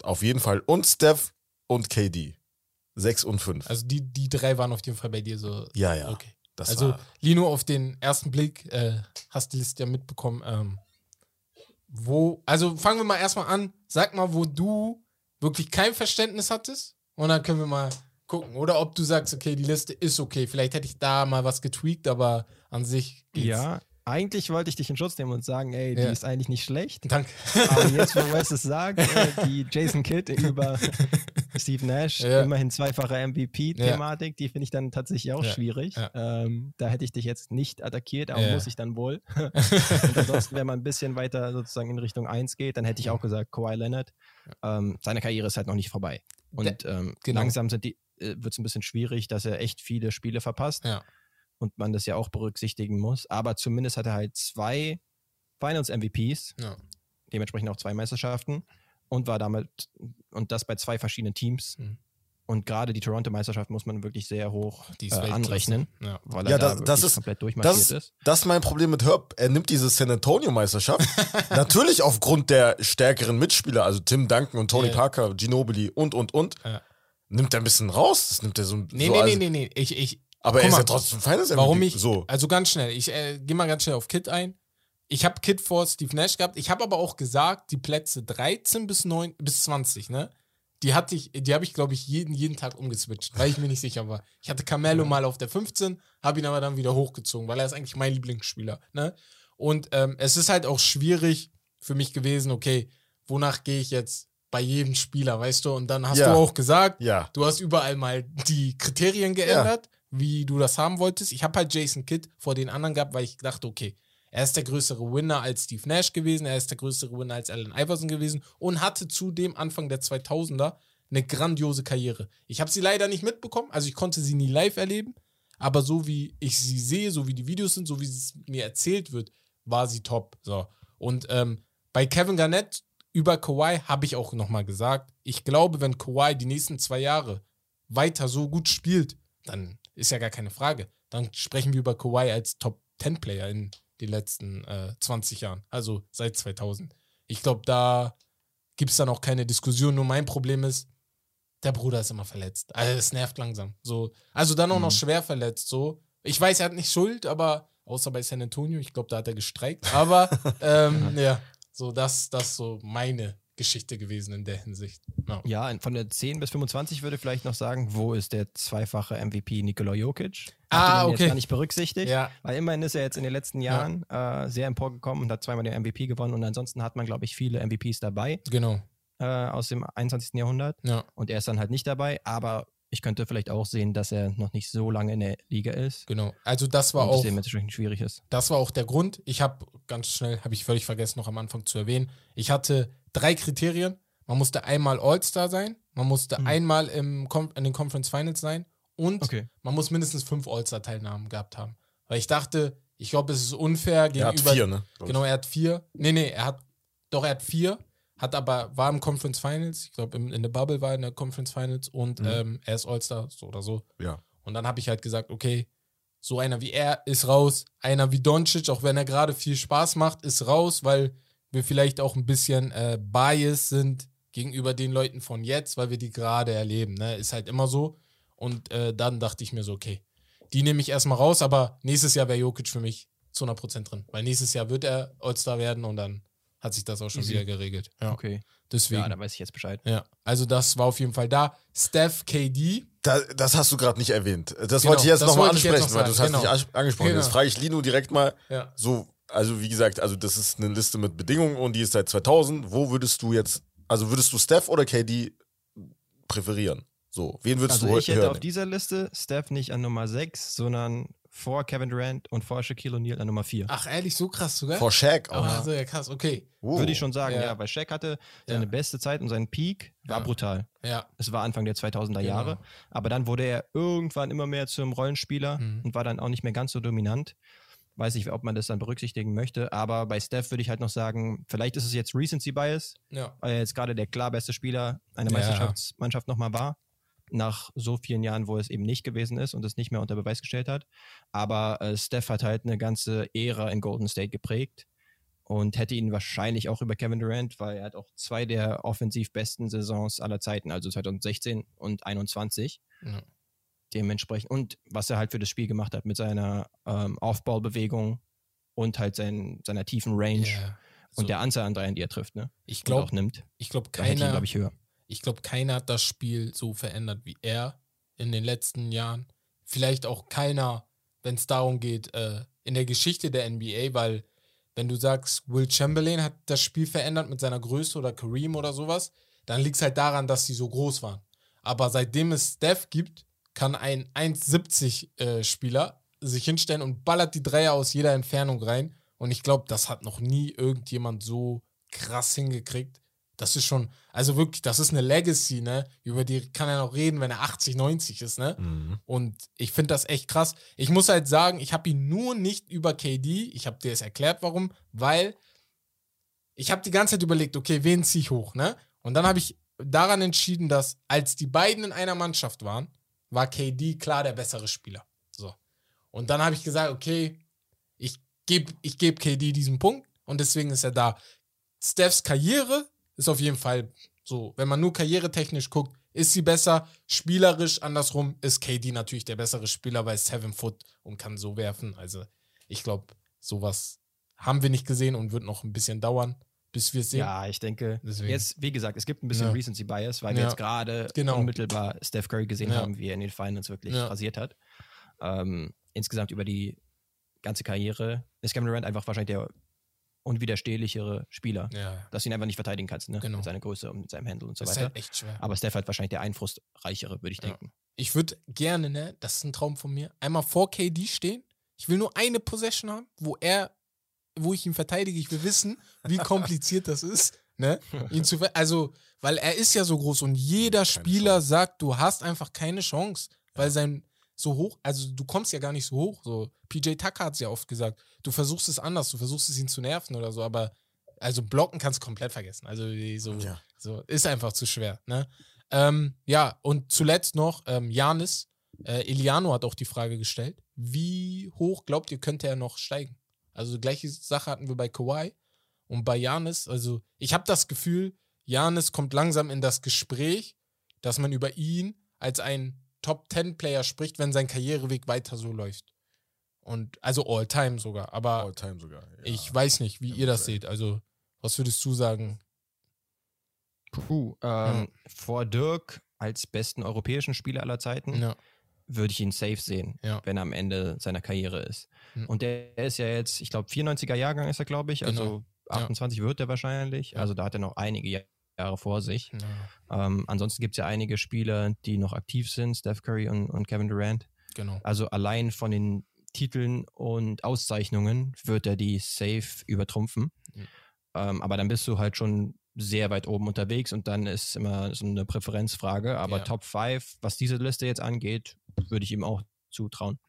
auf jeden Fall. Und Steph und KD. 6 und 5. Also die, die drei waren auf jeden Fall bei dir so. ja, ja. Okay. Das also war, Lino, auf den ersten Blick äh, hast die Liste ja mitbekommen. Ähm, wo, also fangen wir mal erstmal an. Sag mal, wo du wirklich kein Verständnis hattest und dann können wir mal gucken. Oder ob du sagst, okay, die Liste ist okay. Vielleicht hätte ich da mal was getweakt, aber an sich geht's. Ja, eigentlich wollte ich dich in Schutz nehmen und sagen, ey, die Ja. ist eigentlich nicht schlecht. Danke. Aber jetzt, wo [laughs] Wes es sagt, äh, die Jason Kidd über [laughs] Steve Nash, Ja. immerhin zweifache MVP-Thematik, die finde ich dann tatsächlich auch Ja. schwierig. Ja. Ähm, da hätte ich dich jetzt nicht attackiert, aber Ja. muss ich dann wohl. [laughs] und ansonsten, wenn man ein bisschen weiter sozusagen in Richtung 1 geht, dann hätte ich auch gesagt, Kawhi Leonard. Ähm, seine Karriere ist halt noch nicht vorbei. Und ähm, genau. langsam sind die, wird es ein bisschen schwierig, dass er echt viele Spiele verpasst Ja. und man das ja auch berücksichtigen muss. Aber zumindest hat er halt zwei Finals-MVPs, Ja. dementsprechend auch zwei Meisterschaften und war damit und das bei zwei verschiedenen Teams. Mhm. Und gerade die Toronto-Meisterschaft muss man wirklich sehr hoch Die äh, anrechnen, Ja. weil er Ja, da das- wirklich das ist- komplett das, durchmarschiert ist. das ist mein Problem mit Herb. Er nimmt diese San Antonio-Meisterschaft. [laughs] natürlich aufgrund der stärkeren Mitspieler, also Tim Duncan und Tony Ja. Parker, Ginobili und, und, und. Ja. Nimmt er ein bisschen raus. Das nimmt er so, Nee, so nee, nee, nee, nee. Ich, ich, Aber er ist mal, ja trotzdem Finals MVP. Warum ich, So. also ganz schnell, ich äh, gehe mal ganz schnell auf Kid ein. Ich habe Kid vor Steve Nash gehabt. Ich habe aber auch gesagt, die Plätze 13 bis 9 bis 20, ne? Die hatte ich, die habe ich, glaube ich, jeden, jeden Tag umgeswitcht, weil ich mir nicht sicher war. Ich hatte Carmelo mal auf der 15, habe ihn aber dann wieder hochgezogen, weil er ist eigentlich mein Lieblingsspieler, ne? Und ähm, es ist halt auch schwierig für mich gewesen, okay, wonach gehe ich jetzt bei jedem Spieler, weißt du? Und dann hast Ja. du auch gesagt, Ja. Du hast überall mal die Kriterien geändert, wie du das haben wolltest. Ich habe halt Jason Kidd vor den anderen gehabt, weil ich dachte, okay, er ist der größere Winner als Steve Nash gewesen, er ist der größere Winner als Allen Iverson gewesen und hatte zudem Anfang der 2000er eine grandiose Karriere. Ich habe sie leider nicht mitbekommen, also ich konnte sie nie live erleben, aber so wie ich sie sehe, so wie die Videos sind, so wie es mir erzählt wird, war sie top. So. Und ähm, bei Kevin Garnett über Kawhi habe ich auch nochmal gesagt, ich glaube, wenn Kawhi die nächsten zwei Jahre weiter so gut spielt, dann ist ja gar keine Frage. Dann sprechen wir über Kawhi als Top-10-Player in den letzten äh, 20 Jahren, also seit 2000. Ich glaube, da gibt es dann auch keine Diskussion. Nur mein Problem ist, der Bruder ist immer verletzt. Also es nervt langsam. So. Also dann auch noch Mhm. schwer verletzt. So. Ich weiß, er hat nicht Schuld, aber außer bei San Antonio, ich glaube, da hat er gestreikt. Aber [laughs] ähm, [laughs] ja, so das, das so meine Geschichte gewesen in der Hinsicht. Ja. Ja, von der 10 bis 25 würde ich vielleicht noch sagen, wo ist der zweifache MVP Nikola Jokic? Ah, okay. Jetzt gar nicht berücksichtigt. Ja. Weil immerhin ist er jetzt in den letzten Ja. Jahren äh, sehr emporgekommen und hat zweimal den MVP gewonnen. Und ansonsten hat man, glaube ich, viele MVPs dabei Genau. äh, aus dem 21. Jahrhundert. Ja. Und er ist dann halt nicht dabei. Aber ich könnte vielleicht auch sehen, dass er noch nicht so lange in der Liga ist. Genau. Also das war auch, dementsprechend schwierig ist. das war auch der Grund. Ich habe ganz schnell, habe ich völlig vergessen, noch am Anfang zu erwähnen. Ich hatte drei Kriterien. Man musste einmal All-Star sein, man musste Mhm. einmal im, in den Conference Finals sein und Okay. man muss mindestens fünf All-Star-Teilnahmen gehabt haben. Weil ich dachte, ich glaube, es ist unfair Er hat gegenüber. vier, ne? Genau, er hat vier. Nee, nee, er hat, doch, er hat vier, hat aber, war im Conference Finals, ich glaube, in der Bubble war in der Conference Finals und Mhm. ähm, er ist All-Star, so oder so. Ja. Und dann habe ich halt gesagt, okay, so einer wie er ist raus, einer wie Doncic, auch wenn er gerade viel Spaß macht, ist raus, weil wir vielleicht auch ein bisschen äh, biased sind gegenüber den Leuten von jetzt, weil wir die gerade erleben. Ne? Ist halt immer so. Und äh, dann dachte ich mir so, okay, die nehme ich erstmal raus, aber nächstes Jahr wäre Jokic für mich zu 100% drin. Weil nächstes Jahr wird er All-Star werden und dann hat sich das auch schon Easy. wieder geregelt. Ja, Okay. deswegen. Ja, da weiß ich jetzt Bescheid. Ja, also das war auf jeden Fall da. Steph, KD, Da, das hast du gerade nicht erwähnt. Das Genau, wollte ich jetzt das nochmal ansprechen, noch weil du hast genau. nicht an- angesprochen. Genau. Jetzt frage ich Lino direkt mal, ja. so, also wie gesagt, also das ist eine Liste mit Bedingungen und die ist seit 2000. Wo würdest du jetzt, also würdest du Steph oder KD präferieren? So, wen würdest Also du ich hätte hören? auf dieser Liste Steph nicht an Nummer 6, sondern vor Kevin Durant und vor Shaquille O'Neal an Nummer 4. Ach, ehrlich, so krass sogar? Vor Shaq auch. Ah, so, ja, krass, okay. Oh. Würde ich schon sagen, Ja. ja, weil Shaq hatte seine Ja. beste Zeit und sein Peak war Ja. brutal. Ja, Es war Anfang der 2000er Genau. Jahre, aber dann wurde er irgendwann immer mehr zum Rollenspieler Mhm. und war dann auch nicht mehr ganz so dominant. Weiß nicht, ob man das dann berücksichtigen möchte, aber bei Steph würde ich halt noch sagen, vielleicht ist es jetzt Recency Bias, ja. weil er jetzt gerade der klar beste Spieler einer Ja. Meisterschaftsmannschaft nochmal war. Nach so vielen Jahren, wo es eben nicht gewesen ist und es nicht mehr unter Beweis gestellt hat. Aber äh, Steph hat halt eine ganze Ära in Golden State geprägt und hätte ihn wahrscheinlich auch über Kevin Durant, weil er hat auch zwei der offensiv besten Saisons aller Zeiten, also 2016 und 21 Ja. dementsprechend. Und was er halt für das Spiel gemacht hat mit seiner ähm, Aufbaubewegung und halt sein, seiner tiefen Range Ja. und So, der Anzahl an Dreiern, die er trifft, ne? ich glaube, nimmt. ich glaube, keiner, glaube ich, höher. Ich glaube, keiner hat das Spiel so verändert wie er in den letzten Jahren. Vielleicht auch keiner, wenn es darum geht, äh, in der Geschichte der NBA, weil wenn du sagst, Will Chamberlain hat das Spiel verändert mit seiner Größe oder Kareem oder sowas, dann liegt es halt daran, dass sie so groß waren. Aber seitdem es Steph gibt, kann ein 1,70 äh, sich hinstellen und ballert die Dreier aus jeder Entfernung rein. Und ich glaube, das hat noch nie irgendjemand so krass hingekriegt. Das ist schon, also wirklich, das ist eine Legacy, ne? Über die kann er noch reden, wenn er 80, 90 ist, ne? Mhm. Und ich finde das echt krass. Ich muss halt sagen, ich habe ihn nur nicht über KD. Ich habe dir es erklärt, warum. Weil ich habe die ganze Zeit überlegt, okay, wen ziehe ich hoch, ne? Und dann habe ich daran entschieden, dass als die beiden in einer Mannschaft waren, war KD klar der bessere Spieler. So. Und dann habe ich gesagt, okay, ich gebe ich geb KD diesen Punkt und deswegen ist er da. Stephs Karriere ist auf jeden Fall so, wenn man nur karrieretechnisch guckt, ist sie besser. Spielerisch andersrum ist KD natürlich der bessere Spieler, weil Seven Foot und kann so werfen. Also ich glaube, sowas haben wir nicht gesehen und wird noch ein bisschen dauern, bis wir es sehen. Ja, ich denke, Deswegen. jetzt, wie gesagt, es gibt ein bisschen Ja. Recency Bias, weil wir Ja. jetzt gerade Genau. unmittelbar Steph Curry gesehen Ja. haben, wie er in den Finals wirklich rasiert hat. Ähm, insgesamt über die ganze Karriere ist Kevin Durant einfach wahrscheinlich der unwiderstehlichere Spieler, Ja, dass du ihn einfach nicht verteidigen kannst, ne? Genau. mit seiner Größe und mit seinem Handle und so das ist weiter. halt echt schwer. Aber Steph hat wahrscheinlich der einflussreichere, würde ich Ja. denken. Ich würde gerne, ne, das ist ein Traum von mir, einmal vor KD stehen. Ich will nur eine Possession haben, wo er, wo ich ihn verteidige. Ich will wissen, wie kompliziert das ist, ne? [laughs] Ihn zu, also, weil er ist ja so groß und jeder Spieler Chance. sagt, du hast einfach keine Chance, weil sein so hoch, also du kommst ja gar nicht so hoch. So PJ Tucker hat es ja oft gesagt. Du versuchst es anders, du versuchst es ihn zu nerven oder so, aber also blocken kannst du komplett vergessen. Also so, Ja. so ist einfach zu schwer. Ne? Ähm, ja, und zuletzt noch ähm, Janis. Äh, Eliano hat auch die Frage gestellt, wie hoch glaubt ihr, könnte er noch steigen? Also gleiche Sache hatten wir bei Kawhi und bei Janis. Also ich habe das Gefühl, Janis kommt langsam in das Gespräch, dass man über ihn als ein Top-10-Player spricht, wenn sein Karriereweg weiter so läuft. Und also All-Time sogar. Aber All time sogar. Ja. ich weiß nicht, wie Ja, ihr das okay. seht. Also, was würdest du sagen? Puh, ähm, vor Dirk als besten europäischen Spieler aller Zeiten Ja. würde ich ihn safe sehen, Ja. wenn er am Ende seiner Karriere ist. Mhm. Und der ist ja jetzt, ich glaube, 94er Jahrgang ist er, glaube ich. Also Genau. Ja. 28 wird er wahrscheinlich. Ja. Also da hat er noch einige Jahr- Jahre vor sich. ja. Ähm, ansonsten gibt es ja einige Spieler, die noch aktiv sind, Steph Curry und, und Kevin Durant. Genau. Also allein von den Titeln und Auszeichnungen wird er die safe übertrumpfen. Mhm. Ähm, aber dann bist du halt schon sehr weit oben unterwegs und dann ist immer so eine Präferenzfrage. Aber Ja. Top 5, was diese Liste jetzt angeht, würde ich ihm auch zutrauen.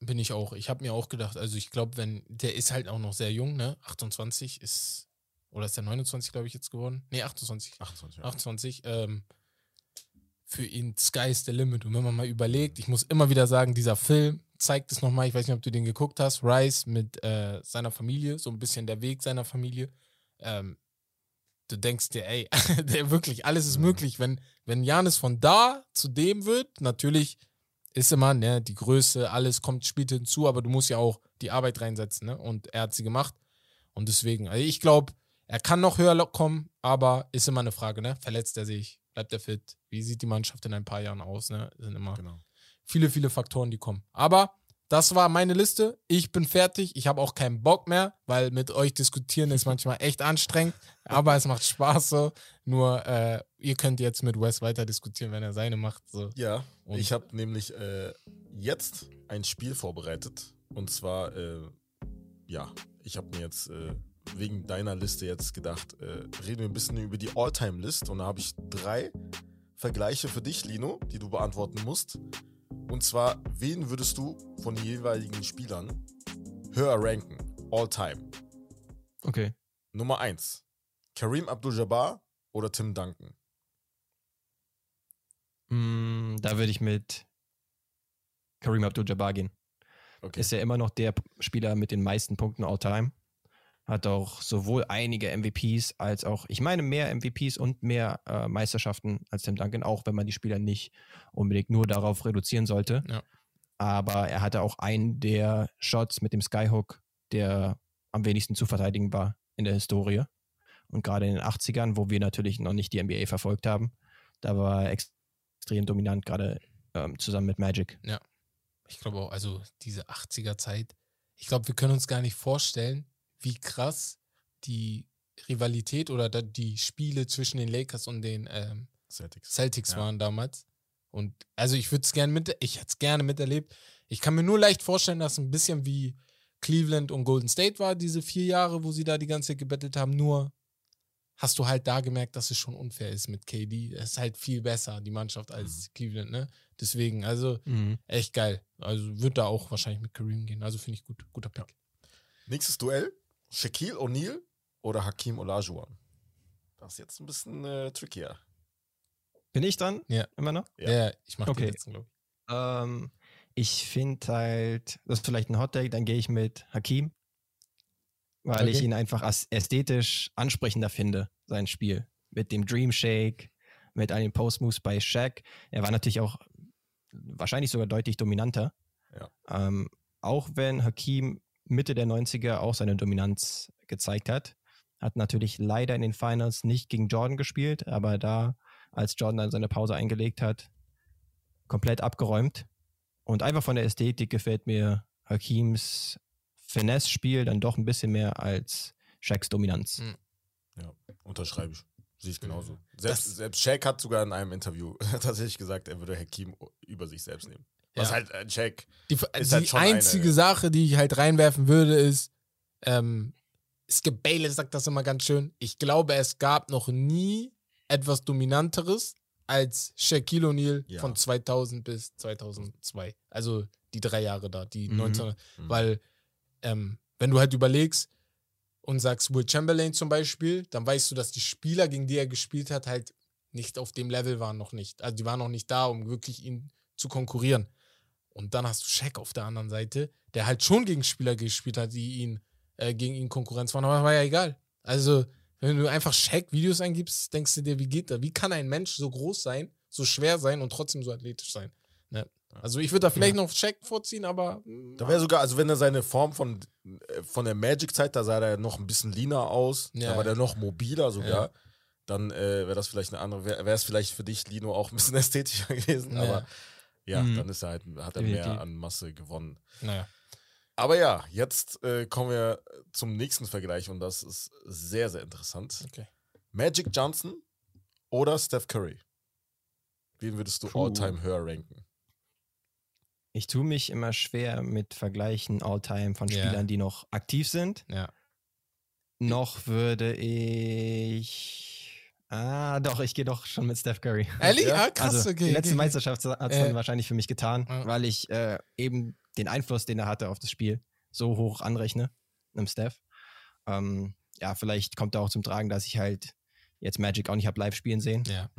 Bin ich auch. Ich habe mir auch gedacht, also ich glaube, wenn, der ist halt auch noch sehr jung, ne? 28 ist, oder ist der 29, glaube ich, jetzt geworden? Nee, 28. 28, ja. 28. Ähm, für ihn Sky is the limit. Und wenn man mal überlegt, ich muss immer wieder sagen, dieser Film zeigt es nochmal, ich weiß nicht, ob du den geguckt hast, Rice mit äh, seiner Familie, so ein bisschen der Weg seiner Familie. Ähm, du denkst dir, ey, [laughs] der wirklich, alles ist Mhm. möglich. Wenn, wenn Janis von da zu dem wird, natürlich ist immer, ne, die Größe, alles kommt, spielt hinzu, aber du musst ja auch die Arbeit reinsetzen, ne? Und er hat sie gemacht. Und deswegen, also ich glaube, er kann noch höher kommen, aber ist immer eine Frage, ne? Verletzt er sich? Bleibt er fit? Wie sieht die Mannschaft in ein paar Jahren aus, ne? Sind immer Genau. viele, viele Faktoren, die kommen. Aber das war meine Liste. Ich bin fertig. Ich habe auch keinen Bock mehr, weil mit euch diskutieren ist manchmal echt anstrengend. [laughs] Aber es macht Spaß so. Nur äh, ihr könnt jetzt mit Wes weiter diskutieren, wenn er seine macht. So. Ja, Und- ich habe nämlich äh, jetzt ein Spiel vorbereitet. Und zwar, äh, ja, ich habe mir jetzt äh, wegen deiner Liste jetzt gedacht, äh, reden wir ein bisschen über die All-Time-List. Und da habe ich drei Vergleiche für dich, Lino, die du beantworten musst. Und zwar, wen würdest du von den jeweiligen Spielern höher ranken? All-Time. Okay. Nummer eins: Kareem Abdul-Jabbar oder Tim Duncan? Mm, da würde ich mit Kareem Abdul-Jabbar gehen. Okay. Ist ja immer noch der Spieler mit den meisten Punkten all time. Hat auch sowohl einige MVPs als auch, ich meine, mehr MVPs und mehr äh, Meisterschaften als Tim Duncan, auch wenn man die Spieler nicht unbedingt nur darauf reduzieren sollte. Ja. Aber er hatte auch einen der Shots mit dem Skyhook, der am wenigsten zu verteidigen war in der Historie. Und gerade in den 80ern, wo wir natürlich noch nicht die NBA verfolgt haben, da war er ex extrem dominant, gerade ähm, zusammen mit Magic. Ich glaube auch, also diese 80er Zeit. Ich glaube, wir können uns gar nicht vorstellen, wie krass die Rivalität oder die Spiele zwischen den Lakers und den ähm, Celtics. Celtics Ja. waren damals. Und also ich würde es gerne mit, ich hätte es gerne miterlebt. Ich kann mir nur leicht vorstellen, dass ein bisschen wie Cleveland und Golden State war, diese vier Jahre, wo sie da die ganze Zeit gebettelt haben. Nur hast du halt da gemerkt, dass es schon unfair ist mit KD. Es ist halt viel besser, die Mannschaft, als Cleveland, ne? Deswegen, also echt geil. Also wird da auch wahrscheinlich mit Kareem gehen. Also finde ich gut. Guter Pick. Nächstes Duell: Shaquille O'Neal oder Hakim Olajuwon? Das ist jetzt ein bisschen äh, trickier. Bin ich dann? Ja. Immer noch? Ja. Ja, ich mache Okay. den letzten, glaube ich. Ähm, ich finde halt, das ist vielleicht ein Hot Take, dann gehe ich mit Hakim, weil ich Okay. ihn einfach ästhetisch ansprechender finde, sein Spiel. Mit dem Dream Shake, mit all den Post-Moves bei Shaq. Er war natürlich auch wahrscheinlich sogar deutlich dominanter. Ja. Ähm, auch wenn Hakim Mitte der 90er auch seine Dominanz gezeigt hat. Hat natürlich leider in den Finals nicht gegen Jordan gespielt, aber da, als Jordan dann seine Pause eingelegt hat, komplett abgeräumt. Und einfach von der Ästhetik gefällt mir Hakims Finesse-Spiel dann doch ein bisschen mehr als Shaqs Dominanz. Mhm. Ja, unterschreibe ich. Sehe ich genauso. Mhm. Selbst, Das- selbst Shaq hat sogar in einem Interview [laughs] tatsächlich gesagt, er würde Hakim über sich selbst nehmen. Was halt äh, Shaq. Die, die halt schon eine- einzige Sache, die ich halt reinwerfen würde, ist, ähm, Skip Bayless sagt das immer ganz schön. Ich glaube, es gab noch nie etwas Dominanteres als Shaquille O'Neal Ja. von 2000 bis 2002. Also die drei Jahre da, die Mhm. 19. Mhm. Weil, ähm, wenn du halt überlegst und sagst Will Chamberlain zum Beispiel, dann weißt du, dass die Spieler, gegen die er gespielt hat, halt nicht auf dem Level waren, noch nicht. Also die waren noch nicht da, um wirklich ihn zu konkurrieren. Und dann hast du Shaq auf der anderen Seite, der halt schon gegen Spieler gespielt hat, die ihn äh, gegen ihn Konkurrenz waren, aber war ja egal. Also, wenn du einfach Shaq-Videos eingibst, denkst du dir, wie geht das? Wie kann ein Mensch so groß sein, so schwer sein und trotzdem so athletisch sein? Ne? Also, ich würde da vielleicht noch Shaq vorziehen, aber. mm, Da wäre sogar, also wenn er seine Form von, äh, von der Magic-Zeit, da sah er noch ein bisschen leaner aus, Ja, da war ja. der noch mobiler sogar. Ja. dann äh, wäre das vielleicht eine andere, wäre es vielleicht für dich, Lino, auch ein bisschen [laughs] ästhetischer gewesen. Ja. Aber ja, Mhm. dann ist er halt, hat er mehr an Masse gewonnen. Naja. Aber ja, jetzt äh, kommen wir zum nächsten Vergleich und das ist sehr, sehr interessant. Okay. Magic Johnson oder Steph Curry? Wen würdest du all-time höher ranken? Ich tue mich immer schwer mit Vergleichen All-Time von. Spielern, die noch aktiv sind. Ja. Noch würde ich. Ah, doch, ich gehe doch schon mit Steph Curry. Ehrlich? Ja, Ah, krass, also, okay. die letzte okay. Meisterschaft hat es Äh, dann wahrscheinlich für mich getan, ja. weil ich äh, eben den Einfluss, den er hatte auf das Spiel, so hoch anrechne, einem Steph. Ähm, ja, vielleicht kommt da auch zum Tragen, dass ich halt jetzt Magic auch nicht habe live spielen sehen. Ja.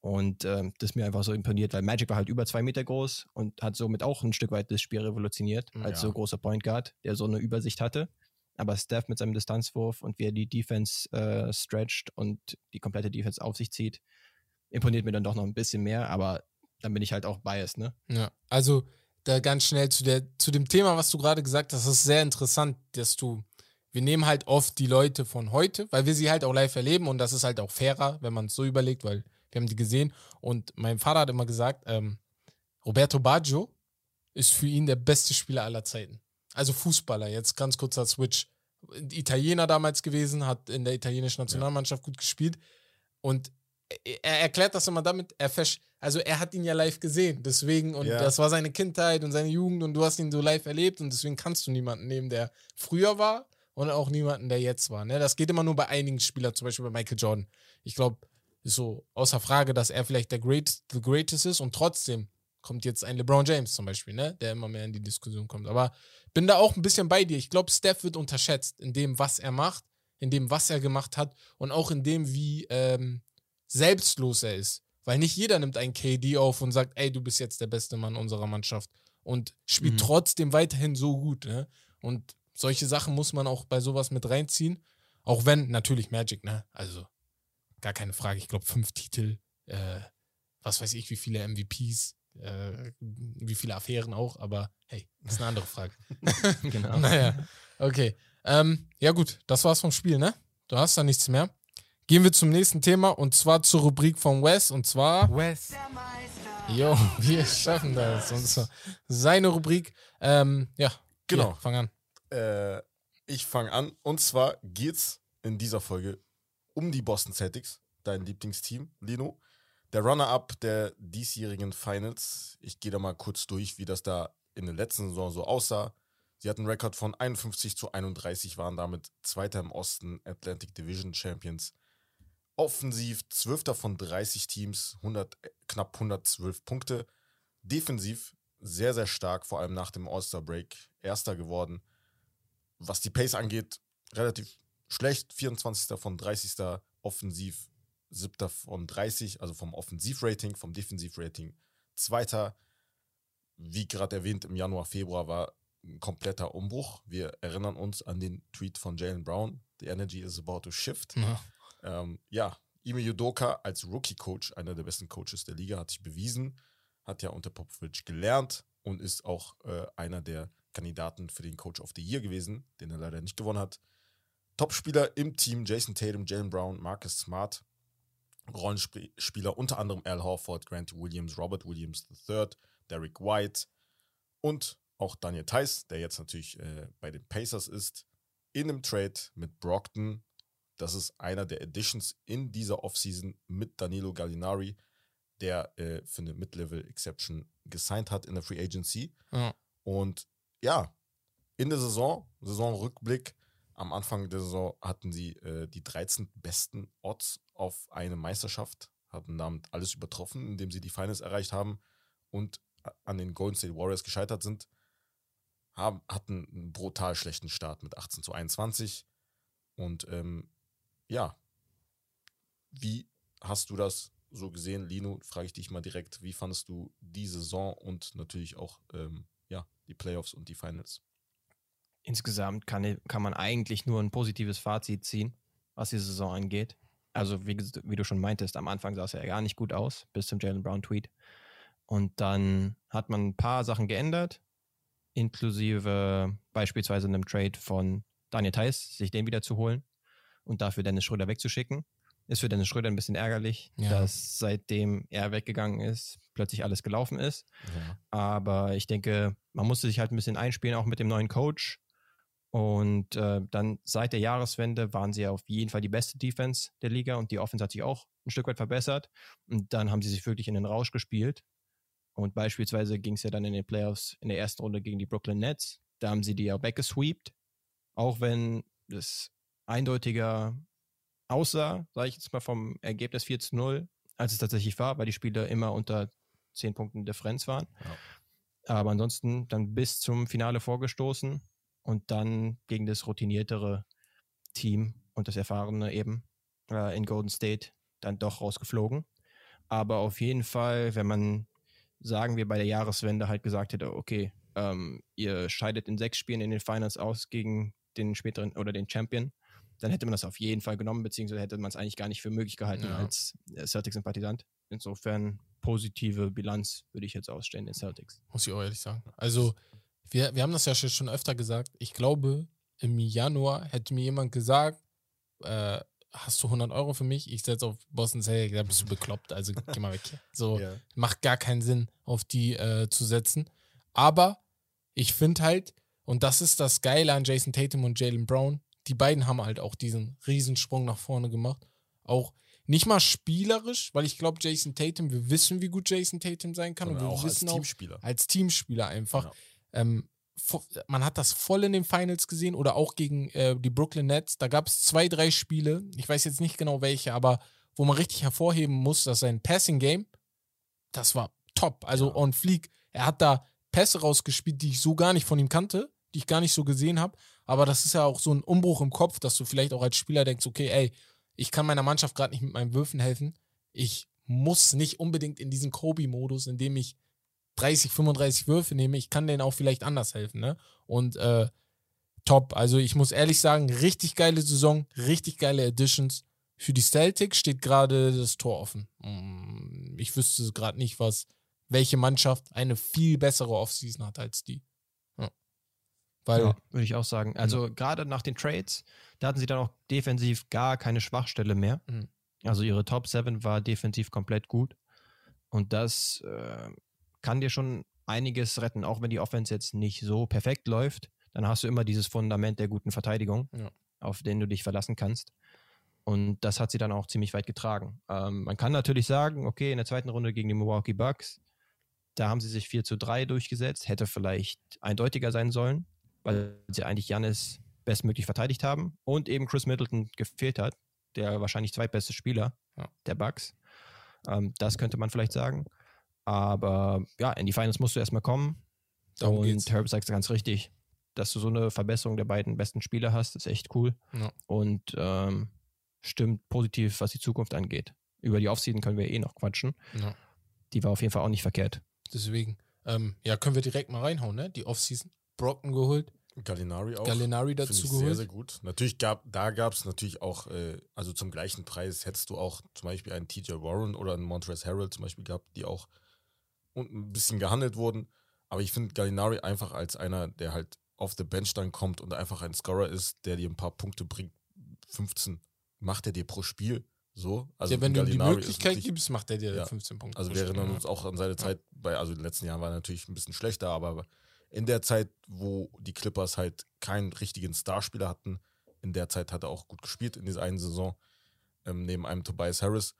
Und ähm, das mir einfach so imponiert, weil Magic war halt über zwei Meter groß und hat somit auch ein Stück weit das Spiel revolutioniert, Ja. als so großer Point Guard, der so eine Übersicht hatte. Aber Steph mit seinem Distanzwurf und wie er die Defense äh, stretcht und die komplette Defense auf sich zieht, imponiert mir dann doch noch ein bisschen mehr, aber dann bin ich halt auch biased, ne? Ja, also da ganz schnell zu, der, zu dem Thema, was du gerade gesagt hast, das ist sehr interessant, dass du, wir nehmen halt oft die Leute von heute, weil wir sie halt auch live erleben und das ist halt auch fairer, wenn man es so überlegt, weil wir haben die gesehen und mein Vater hat immer gesagt, ähm, Roberto Baggio ist für ihn der beste Spieler aller Zeiten. Also Fußballer, jetzt ganz kurzer Switch. Italiener damals gewesen, hat in der italienischen Nationalmannschaft gut gespielt und er er erklärt das immer damit, er versch also er hat ihn ja live gesehen, deswegen, und Ja. das war seine Kindheit und seine Jugend und du hast ihn so live erlebt und deswegen kannst du niemanden nehmen, der früher war und auch niemanden, der jetzt war. Ne? Das geht immer nur bei einigen Spielern, zum Beispiel bei Michael Jordan. Ich glaube, ist so außer Frage, dass er vielleicht der Great, the Greatest ist und trotzdem kommt jetzt ein LeBron James zum Beispiel, ne? der immer mehr in die Diskussion kommt. Aber bin da auch ein bisschen bei dir. Ich glaube, Steph wird unterschätzt in dem, was er macht, in dem, was er gemacht hat und auch in dem, wie ähm, selbstlos er ist. Weil nicht jeder nimmt einen KD auf und sagt, ey, du bist jetzt der beste Mann unserer Mannschaft und spielt Mhm. trotzdem weiterhin so gut. Ne? Und solche Sachen muss man auch bei sowas mit reinziehen. Auch wenn, natürlich Magic, ne? Also, gar keine Frage. Ich glaube, fünf Titel, äh, was weiß ich, wie viele MVPs, äh, wie viele Affären auch, aber hey, das ist eine andere Frage. [laughs] genau. [laughs] Naja, okay. Ähm, ja, gut, das war's vom Spiel, ne? Du hast da nichts mehr. Gehen wir zum nächsten Thema und zwar zur Rubrik von Wes und zwar. Wes. Jo, wir schaffen das. Und zwar seine Rubrik. Ähm, ja, Genau. Hier, fang an. Äh, ich fange an. Und zwar geht's in dieser Folge um die Boston Celtics, dein Lieblingsteam, Lino. Der Runner-up der diesjährigen Finals. Ich gehe da mal kurz durch, wie das da in der letzten Saison so aussah. Sie hatten einen Rekord von 51 zu 31, waren damit Zweiter im Osten, Atlantic Division Champions. Offensiv 12. von 30 Teams, 100, äh, knapp 112 Punkte. Defensiv sehr, sehr stark, vor allem nach dem All-Star-Break. Erster geworden. Was die Pace angeht, relativ schlecht. 24. von 30. Offensiv, 7. von 30, also vom Offensivrating, vom Defensivrating. Zweiter, wie gerade erwähnt, im Januar, Februar war ein kompletter Umbruch. Wir erinnern uns an den Tweet von Jalen Brown. The energy is about to shift. Ja. Ähm, ja, Ime Yudoka als Rookie-Coach, einer der besten Coaches der Liga, hat sich bewiesen, hat ja unter Popovich gelernt und ist auch äh, einer der Kandidaten für den Coach of the Year gewesen, den er leider nicht gewonnen hat. Topspieler im Team Jason Tatum, Jalen Brown, Marcus Smart, Rollenspieler unter anderem Al Horford, Grant Williams, Robert Williams III, Derek White und auch Daniel Theiss, der jetzt natürlich äh, bei den Pacers ist, in einem Trade mit Brockton. Das ist einer der Additions in dieser Offseason mit Danilo Gallinari, der äh, für eine Mid-Level-Exception gesigned hat in der Free Agency. Ja. Und ja, in der Saison, Saisonrückblick, am Anfang der Saison hatten sie äh, die 13 besten Odds auf eine Meisterschaft, hatten damit alles übertroffen, indem sie die Finals erreicht haben und a- an den Golden State Warriors gescheitert sind. Haben, hatten einen brutal schlechten Start mit 18 zu 21. Und ähm, ja, wie hast du das so gesehen, Lino? Frage ich dich mal direkt. Wie fandest du die Saison und natürlich auch ähm, ja, die Playoffs und die Finals? Insgesamt kann, kann man eigentlich nur ein positives Fazit ziehen, was die Saison angeht. Also, wie, wie du schon meintest, am Anfang sah es ja gar nicht gut aus, bis zum Jalen Brown-Tweet. Und dann hat man ein paar Sachen geändert, inklusive beispielsweise einem Trade von Daniel Theiss, sich den wieder zu holen und dafür Dennis Schröder wegzuschicken. Ist für Dennis Schröder ein bisschen ärgerlich, Ja. dass seitdem er weggegangen ist, plötzlich alles gelaufen ist. Aber ich denke, man musste sich halt ein bisschen einspielen, auch mit dem neuen Coach. Und äh, dann seit der Jahreswende waren sie auf jeden Fall die beste Defense der Liga und die Offense hat sich auch ein Stück weit verbessert. Und dann haben sie sich wirklich in den Rausch gespielt. Und beispielsweise ging es ja dann in den Playoffs in der ersten Runde gegen die Brooklyn Nets. Da haben sie die ja weggesweept. Auch wenn das eindeutiger aussah, sage ich jetzt mal vom Ergebnis 4 zu 0, als es tatsächlich war, weil die Spiele immer unter 10 Punkten Differenz waren. Aber ansonsten dann bis zum Finale vorgestoßen und dann gegen das routiniertere Team und das erfahrene eben äh, in Golden State dann doch rausgeflogen. Aber auf jeden Fall, wenn man, sagen wir, bei der Jahreswende halt gesagt hätte, okay, ähm, ihr scheidet in sechs Spielen in den Finals aus gegen den späteren oder den Champion, dann hätte man das auf jeden Fall genommen, beziehungsweise hätte man es eigentlich gar nicht für möglich gehalten Ja. als äh, Celtics-Sympathisant. Insofern positive Bilanz würde ich jetzt ausstellen den Celtics. Muss ich auch ehrlich sagen. Also, wir, wir haben das ja schon- öfter gesagt. Ich glaube, im Januar hätte mir jemand gesagt, äh, hast du 100 Euro für mich? Ich setze auf Boston Celtics, da bist du bekloppt. Also, geh mal weg. [laughs] So, Ja. macht gar keinen Sinn, auf die äh, zu setzen. Aber ich finde halt, und das ist das Geile an Jason Tatum und Jalen Brown, die beiden haben halt auch diesen Riesensprung nach vorne gemacht. Auch nicht mal spielerisch, weil ich glaube, Jason Tatum, wir wissen, wie gut Jason Tatum sein kann. Sondern und wir auch als wissen auch, Teamspieler. als Teamspieler einfach. Ja. Ähm, man hat das voll in den Finals gesehen oder auch gegen äh, die Brooklyn Nets. Da gab es zwei, drei Spiele, ich weiß jetzt nicht genau welche, aber wo man richtig hervorheben muss, dass sein Passing Game, das war top. Also Ja. on fleek. Er hat da Pässe rausgespielt, die ich so gar nicht von ihm kannte, die ich gar nicht so gesehen habe. Aber das ist ja auch so ein Umbruch im Kopf, dass du vielleicht auch als Spieler denkst, okay, ey, ich kann meiner Mannschaft gerade nicht mit meinen Würfen helfen. Ich muss nicht unbedingt in diesen Kobe-Modus, in dem ich 30, 35 Würfe nehme, ich kann denen auch vielleicht anders helfen, ne? Und äh, top. Also ich muss ehrlich sagen, richtig geile Saison, richtig geile Additions. Für die Celtics steht gerade das Tor offen. Mm, Ich wüsste gerade nicht, was, welche Mannschaft eine viel bessere Offseason hat als die. Ja. Weil, Ja, würde ich auch sagen. Also gerade nach den Trades, da hatten sie dann auch defensiv gar keine Schwachstelle mehr. Mhm. Also ihre Top 7 war defensiv komplett gut. Und das äh, kann dir schon einiges retten, auch wenn die Offense jetzt nicht so perfekt läuft. Dann hast du immer dieses Fundament der guten Verteidigung, Ja. auf den du dich verlassen kannst. Und das hat sie dann auch ziemlich weit getragen. Ähm, man kann natürlich sagen, okay, in der zweiten Runde gegen die Milwaukee Bucks, da haben sie sich 4 zu 3 durchgesetzt, hätte vielleicht eindeutiger sein sollen, weil sie eigentlich Janis bestmöglich verteidigt haben und eben Chris Middleton gefehlt hat, der wahrscheinlich zweitbeste Spieler Ja. der Bucks. Ähm, das könnte man vielleicht sagen. Aber ja, in die Finals musst du erstmal kommen. Darum und geht's. Herb sagt es ganz richtig, dass du so eine Verbesserung der beiden besten Spieler hast, ist echt cool. Ja. Und ähm, stimmt positiv, was die Zukunft angeht. Über die Offseason können wir eh noch quatschen. ja, Die war auf jeden Fall auch nicht verkehrt. deswegen, ähm, ja, können wir direkt mal reinhauen, ne? Die Offseason. Brocken geholt, Gallinari auch. Gallinari dazu ich geholt. sehr, sehr gut. Natürlich gab, da gab es natürlich auch, äh, also zum gleichen Preis hättest du auch zum Beispiel einen TJ Warren oder einen Montrezl Harrell zum Beispiel gehabt, die auch und ein bisschen gehandelt wurden. Aber ich finde Gallinari einfach als einer, der halt auf der Bench dann kommt und einfach ein Scorer ist, der dir ein paar Punkte bringt. 15 macht er dir pro Spiel. So. Also ja, wenn du ihm die Möglichkeit wirklich- gibst, macht er dir Ja. 15 Punkte. also wir erinnern uns auch an seine Zeit bei, also in den letzten Jahren war er natürlich ein bisschen schlechter, aber in der Zeit, wo die Clippers halt keinen richtigen Starspieler hatten, in der Zeit hat er auch gut gespielt in dieser einen Saison, ähm, neben einem Tobias Harris.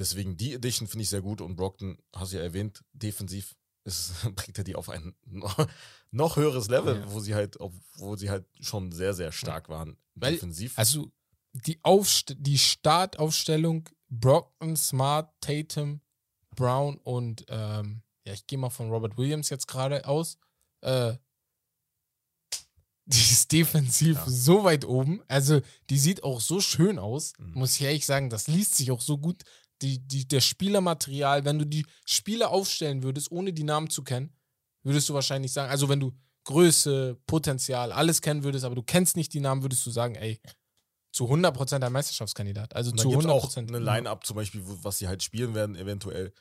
Deswegen die Edition finde ich sehr gut und Brockton, hast du ja erwähnt, defensiv ist, [laughs] bringt er die auf ein noch, höheres Level, Ja. wo sie halt, wo sie halt schon sehr, sehr stark waren Weil- defensiv. Also die, Aufst die Startaufstellung Brockton, Smart, Tatum, Brown und ähm, ja, ich gehe mal von Robert Williams jetzt gerade aus. Äh, die ist defensiv Ja. so weit oben. Also die sieht auch so schön aus, Mhm. muss ich ehrlich sagen. Das liest sich auch so gut. Die, die, der Spielermaterial, wenn du die Spieler aufstellen würdest, ohne die Namen zu kennen, würdest du wahrscheinlich sagen, also wenn du Größe, Potenzial, alles kennen würdest, aber du kennst nicht die Namen, würdest du sagen, ey, zu 100% ein Meisterschaftskandidat. Also zu dann gibt es auch 100%. eine Line-Up zum Beispiel, was sie halt spielen werden, eventuell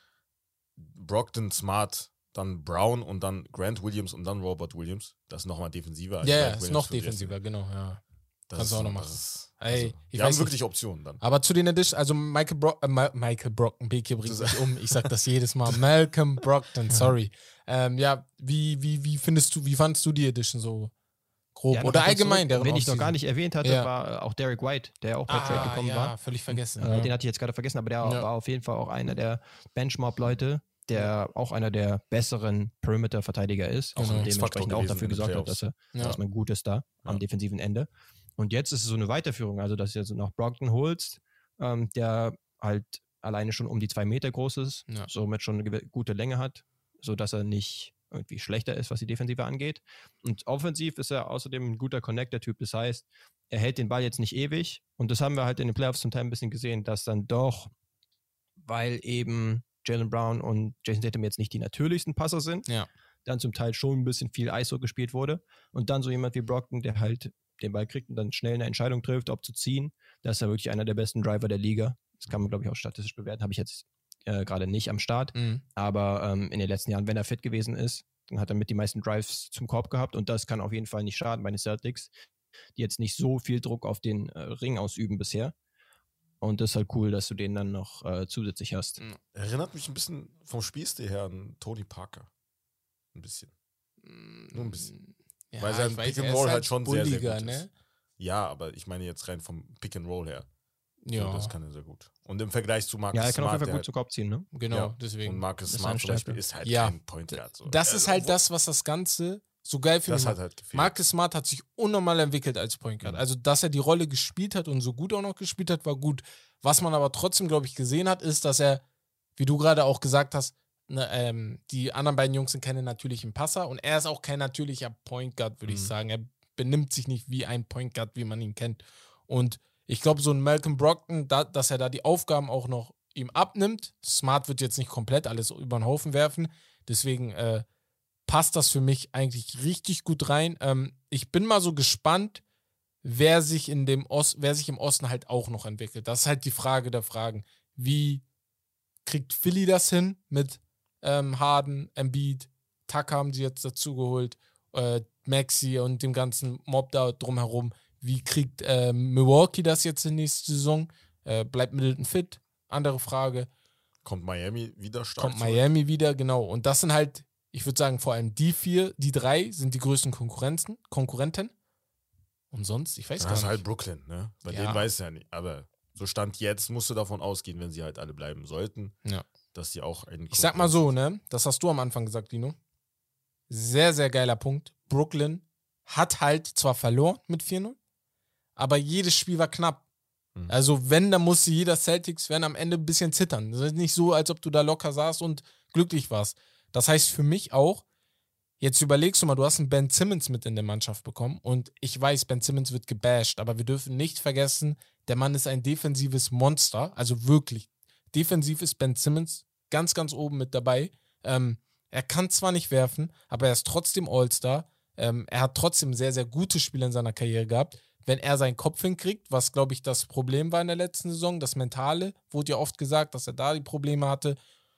Brockton, Smart, dann Brown und dann Grant Williams und dann Robert Williams. Das ist nochmal defensiver. als Ja, Grant ist noch defensiver, genau, ja. Das Kannst du auch noch machen. das ist- Ey, also, ich wir haben nicht. wirklich Optionen dann. Aber zu den Edition, also Michael, Bro äh, Michael Brockton, Beke bringt sich [laughs] um. Ich sag das jedes Mal. Malcolm Brockton, sorry. Ähm, ja, wie, wie, wie findest du, wie fandest du die Edition so grob? Ja, Oder allgemein, zurück, deren Wen ich noch gar nicht erwähnt hatte, Ja. war äh, auch Derek White, der auch bei Trade ah, gekommen ja, war. völlig vergessen. Äh, ja. Den hatte ich jetzt gerade vergessen, aber der Ja. war auf jeden Fall auch einer der Benchmark-Leute, der auch einer der besseren Perimeter-Verteidiger ist und ein dementsprechend auch dafür gesorgt hat, dass, er, Ja. dass man gut ist da Ja. am defensiven Ende. Und jetzt ist es so eine Weiterführung, also dass du jetzt noch Brockton holst, ähm, der halt alleine schon um die zwei Meter groß ist, Ja. somit schon eine gute Länge hat, sodass er nicht irgendwie schlechter ist, was die Defensive angeht. Und offensiv ist er außerdem ein guter Connector-Typ. Das heißt, er hält den Ball jetzt nicht ewig. Und das haben wir halt in den Playoffs zum Teil ein bisschen gesehen, dass dann doch, weil eben Jalen Brown und Jason Tatum jetzt nicht die natürlichsten Passer sind, Ja. dann zum Teil schon ein bisschen viel ISO gespielt wurde. Und dann so jemand wie Brockton, der halt den Ball kriegt und dann schnell eine Entscheidung trifft, ob zu ziehen. Das ist ja wirklich einer der besten Driver der Liga. Das kann man, glaube ich, auch statistisch bewerten. Habe ich jetzt äh, gerade nicht am Start. Mhm. Aber ähm, in den letzten Jahren, wenn er fit gewesen ist, dann hat er mit die meisten Drives zum Korb gehabt. Und das kann auf jeden Fall nicht schaden bei den Celtics, die jetzt nicht so viel Druck auf den äh, Ring ausüben bisher. Und das ist halt cool, dass du den dann noch äh, zusätzlich hast. Erinnert mich ein bisschen vom Spielstil her an Tony Parker. Ein bisschen. Nur ein bisschen. Ja, Weil sein weiß, Pick and er Roll halt schon sehr, sehr gut ne? ist. Ja, aber ich meine jetzt rein vom Pick and Roll her. So, Ja, das kann er sehr gut. Und im Vergleich zu Marcus Ja, er kann auf Smart, jeden Fall gut zu Korb ziehen, ne? genau, Ja. und deswegen. Marcus Das ist Smart zum Beispiel ist halt Ja. kein Point Guard. So. Das Also, ist halt das, was das Ganze so geil finde. Das ich hat halt gefehlt. Marcus Smart hat sich unnormal entwickelt als Point Guard. Mhm. Also, dass er die Rolle gespielt hat und so gut auch noch gespielt hat, war gut. Was man aber trotzdem, glaube ich, gesehen hat, ist, dass er, wie du gerade auch gesagt hast, ne, ähm, die anderen beiden Jungs sind keine natürlichen Passer und er ist auch kein natürlicher Point Guard, würde ich Mhm. sagen. Er benimmt sich nicht wie ein Point Guard, wie man ihn kennt. Und ich glaube, so ein Malcolm Brockton, da, dass er da die Aufgaben auch noch ihm abnimmt. Smart wird jetzt nicht komplett alles über den Haufen werfen. Deswegen äh, passt das für mich eigentlich richtig gut rein. Ähm, ich bin mal so gespannt, wer sich in dem Ost, wer sich im Osten halt auch noch entwickelt. Das ist halt die Frage der Fragen. Wie kriegt Philly das hin mit ähm, Harden, Embiid, Tucker haben sie jetzt dazu geholt, äh, Maxi und dem ganzen Mob da drumherum. Wie kriegt äh, Milwaukee das jetzt in nächste Saison? Äh, bleibt Middleton fit? Andere Frage. Kommt Miami wieder stark Kommt zurück? Miami wieder, genau. Und das sind halt, ich würde sagen, vor allem die vier, die drei sind die größten Konkurrenzen, Konkurrenten. Und sonst, ich weiß Das gar ist nicht. halt Brooklyn, ne? Bei Ja. denen weiß ich ja nicht. Aber so Stand jetzt musst du davon ausgehen, wenn sie halt alle bleiben sollten, Ja. Dass sie auch einen. Ich sag mal so, ne? Das hast du am Anfang gesagt, Dino. Sehr, sehr geiler Punkt. Brooklyn hat halt zwar verloren mit 4-0, aber jedes Spiel war knapp. Mhm. Also, wenn, dann musste jeder Celtics-Fan am Ende ein bisschen zittern. Das ist nicht so, als ob du da locker saßt und glücklich warst. Das heißt für mich auch, jetzt überlegst du mal, du hast einen Ben Simmons mit in der Mannschaft bekommen und ich weiß, Ben Simmons wird gebasht, aber wir dürfen nicht vergessen, der Mann ist ein defensives Monster, also wirklich. Defensiv ist Ben Simmons ganz, ganz oben mit dabei. Ähm, er kann zwar nicht werfen, aber er ist trotzdem All-Star. Ähm, er hat trotzdem sehr, sehr gute Spiele in seiner Karriere gehabt. Wenn er seinen Kopf hinkriegt, was glaube ich das Problem war in der letzten Saison, das Mentale, wurde ja oft gesagt, dass er da die Probleme hatte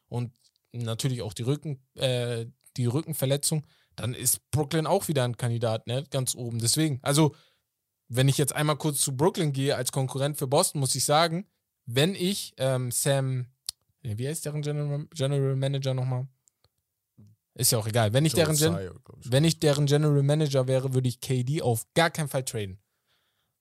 und natürlich auch die, Rücken, äh, die Rückenverletzung, dann ist Brooklyn auch wieder ein Kandidat, ne? Ganz oben. Deswegen, also, wenn ich jetzt einmal kurz zu Brooklyn gehe als Konkurrent für Boston, muss ich sagen, wenn ich ähm, Sam, nee, wie heißt deren General, General Manager nochmal? Ist ja auch egal. Wenn ich, deren Gen wenn ich deren General Manager wäre, würde ich KD auf gar keinen Fall traden.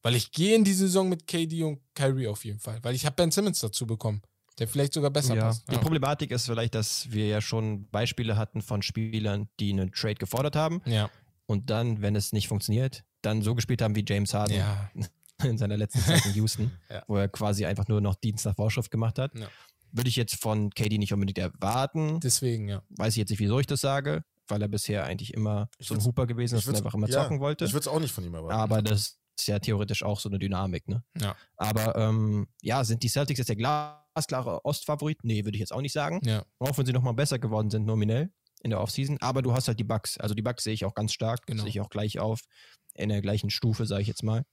Weil ich gehe in die Saison mit KD und Kyrie auf jeden Fall. Weil ich habe Ben Simmons dazu bekommen, der vielleicht sogar besser ja. passt. Die Problematik ist vielleicht, dass wir ja schon Beispiele hatten von Spielern, die einen Trade gefordert haben ja. und dann, wenn es nicht funktioniert, dann so gespielt haben wie James Harden Ja. [laughs] in seiner letzten Zeit in Houston, [laughs] Ja. wo er quasi einfach nur noch Dienst nach Vorschrift gemacht hat. Ja. Würde ich jetzt von KD nicht unbedingt erwarten. Deswegen, ja. Weiß ich jetzt nicht, wieso ich das sage, weil er bisher eigentlich immer Ich so ein Hooper gewesen ist und einfach immer zocken wollte. Ich würde es auch nicht von ihm erwarten. Aber das ist ja theoretisch auch so eine Dynamik, ne? Ja. Aber ähm, ja, sind die Celtics jetzt der glasklare Ostfavorit? Nee, würde ich jetzt auch nicht sagen. Ja. Auch wenn sie nochmal besser geworden sind, nominell in der Offseason. Aber du hast halt die Bucks. Also die Bucks sehe ich auch ganz stark, Genau. sehe ich auch gleich auf. In der gleichen Stufe, sage ich jetzt mal,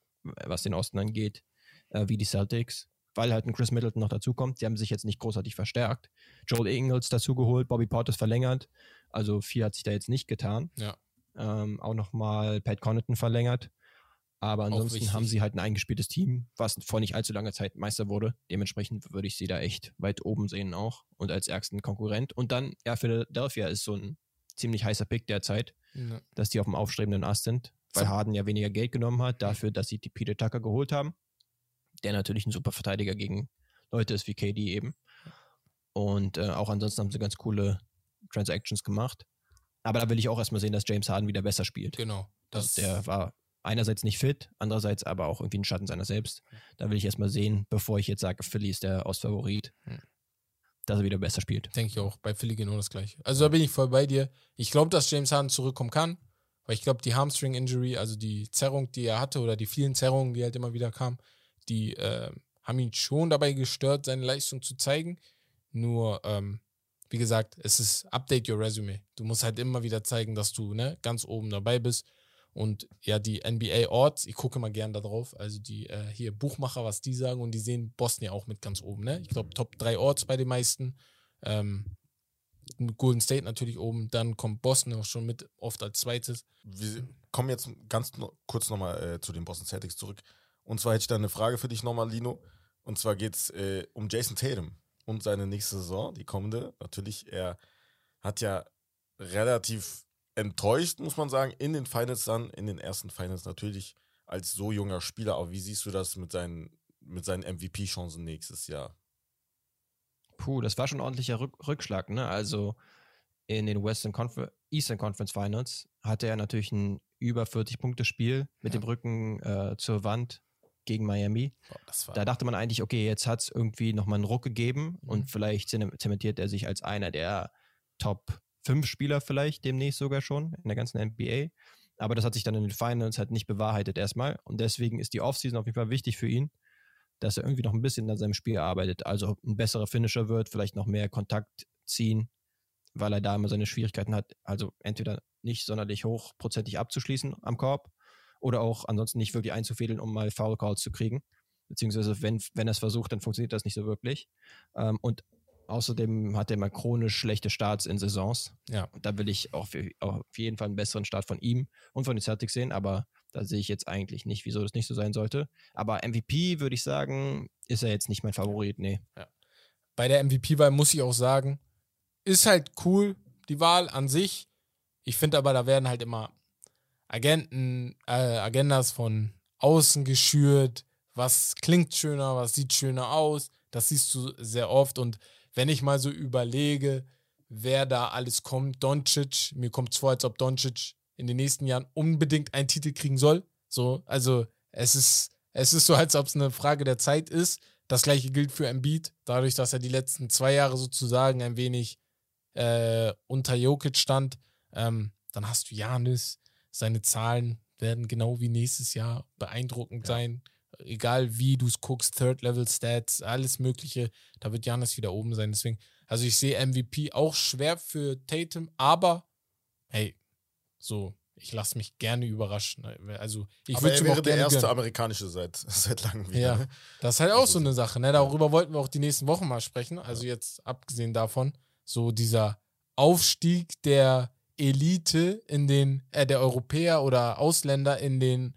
was den Osten angeht, äh, wie die Celtics. Weil halt ein Chris Middleton noch dazukommt. Die haben sich jetzt nicht großartig verstärkt. Joel Ingles dazugeholt, Bobby Portis verlängert. Also viel hat sich da jetzt nicht getan. Ja. Ähm, auch nochmal Pat Connaughton verlängert. Aber ansonsten haben sie halt ein eingespieltes Team, was vor nicht allzu langer Zeit Meister wurde. Dementsprechend würde ich sie da echt weit oben sehen auch und als ärgsten Konkurrent. Und dann, ja, Philadelphia ist so ein ziemlich heißer Pick derzeit, Ja. dass die auf dem aufstrebenden Ast sind, weil. Harden ja weniger Geld genommen hat, dafür, dass sie die Peter Tucker geholt haben, der natürlich ein super Verteidiger gegen Leute ist wie KD eben. Und äh, auch ansonsten haben sie ganz coole Transactions gemacht. Aber da will ich auch erstmal sehen, dass James Harden wieder besser spielt. Genau. Das, Der war einerseits nicht fit, andererseits aber auch irgendwie ein Schatten seiner selbst. Da will ich erstmal sehen, bevor ich jetzt sage, Philly ist der Ostfavorit, Hm. dass er wieder besser spielt. Denke ich auch. Bei Philly genau das gleiche. Also da bin ich voll bei dir. Ich glaube, dass James Harden zurückkommen kann, weil ich glaube, die Hamstring-Injury, also die Zerrung, die er hatte oder die vielen Zerrungen, die halt immer wieder kamen, die äh, haben ihn schon dabei gestört, seine Leistung zu zeigen. Nur, ähm, wie gesagt, es ist Update your Resume. Du musst halt immer wieder zeigen, dass du ne, ganz oben dabei bist. Und ja, die NBA-Orts, ich gucke mal gern da drauf, also die äh, hier Buchmacher, was die sagen, und die sehen ja auch mit ganz oben, ne? Ich glaube, Top 3 Orts bei den meisten. Ähm, Golden State natürlich oben, dann kommt Boston auch schon mit, oft als zweites. Wir kommen jetzt ganz kurz nochmal äh, zu den Boston Celtics zurück. Und zwar hätte ich da eine Frage für dich nochmal, Lino. Und zwar geht es äh, um Jason Tatum und seine nächste Saison, die kommende. Natürlich, er hat ja relativ enttäuscht, muss man sagen, in den Finals dann, in den ersten Finals natürlich als so junger Spieler. Aber wie siehst du das mit seinen, mit seinen MVP-Chancen nächstes Jahr? Puh, das war schon ein ordentlicher Rück Rückschlag, ne? Also in den Western Confer Eastern Conference Finals hatte er natürlich ein über 40-Punkte-Spiel mit Ja. dem Rücken äh, zur Wand gegen Miami. Boah, Da dachte man eigentlich, okay, jetzt hat es irgendwie nochmal einen Ruck gegeben Mhm. und vielleicht zem- zementiert er sich als einer der Top 5 Spieler vielleicht demnächst sogar schon in der ganzen NBA. Aber das hat sich dann in den Finals halt nicht bewahrheitet erstmal. Und deswegen ist die Offseason auf jeden Fall wichtig für ihn, dass er irgendwie noch ein bisschen an seinem Spiel arbeitet. Also ein besserer Finisher wird, vielleicht noch mehr Kontakt ziehen, weil er da immer seine Schwierigkeiten hat. Also entweder nicht sonderlich hochprozentig abzuschließen am Korb oder auch ansonsten nicht wirklich einzufädeln, um mal Foul Calls zu kriegen. Beziehungsweise, wenn, wenn er es versucht, dann funktioniert das nicht so wirklich. Ähm, und außerdem hat er immer chronisch schlechte Starts in Saisons. Ja. Und da will ich auch für, auf jeden Fall einen besseren Start von ihm und von den Celtics sehen, aber da sehe ich jetzt eigentlich nicht, wieso das nicht so sein sollte. Aber MVP würde ich sagen, ist er jetzt nicht mein Favorit, nee. bei der MVP-Wahl muss ich auch sagen, ist halt cool, die Wahl an sich. Ich finde aber, da werden halt immer Agenten, äh, Agendas von außen geschürt. Was klingt schöner, was sieht schöner aus. Das siehst du sehr oft. Und wenn ich mal so überlege, wer da alles kommt, Doncic, mir kommt es vor, als ob Doncic in den nächsten Jahren unbedingt einen Titel kriegen soll. So, also es ist, es ist so, als ob es eine Frage der Zeit ist. Das gleiche gilt für Embiid, dadurch, dass er die letzten zwei Jahre sozusagen ein wenig äh, unter Jokic stand. Ähm, dann hast du Janis, seine Zahlen werden genau wie nächstes Jahr beeindruckend Ja. sein. Egal wie du es guckst, Third-Level-Stats, alles Mögliche, da wird Janis wieder oben sein. Deswegen, also ich sehe MVP auch schwer für Tatum, aber hey, so, ich lasse mich gerne überraschen. Also ich Aber er wäre der erste gönnen. amerikanische seit, [laughs] seit langem wieder. Ja. ne? Das ist halt auch Also so eine Sache, ne? Darüber wollten wir auch die nächsten Wochen mal sprechen. Also jetzt abgesehen davon, so dieser Aufstieg der Elite in den, äh, der Europäer oder Ausländer in den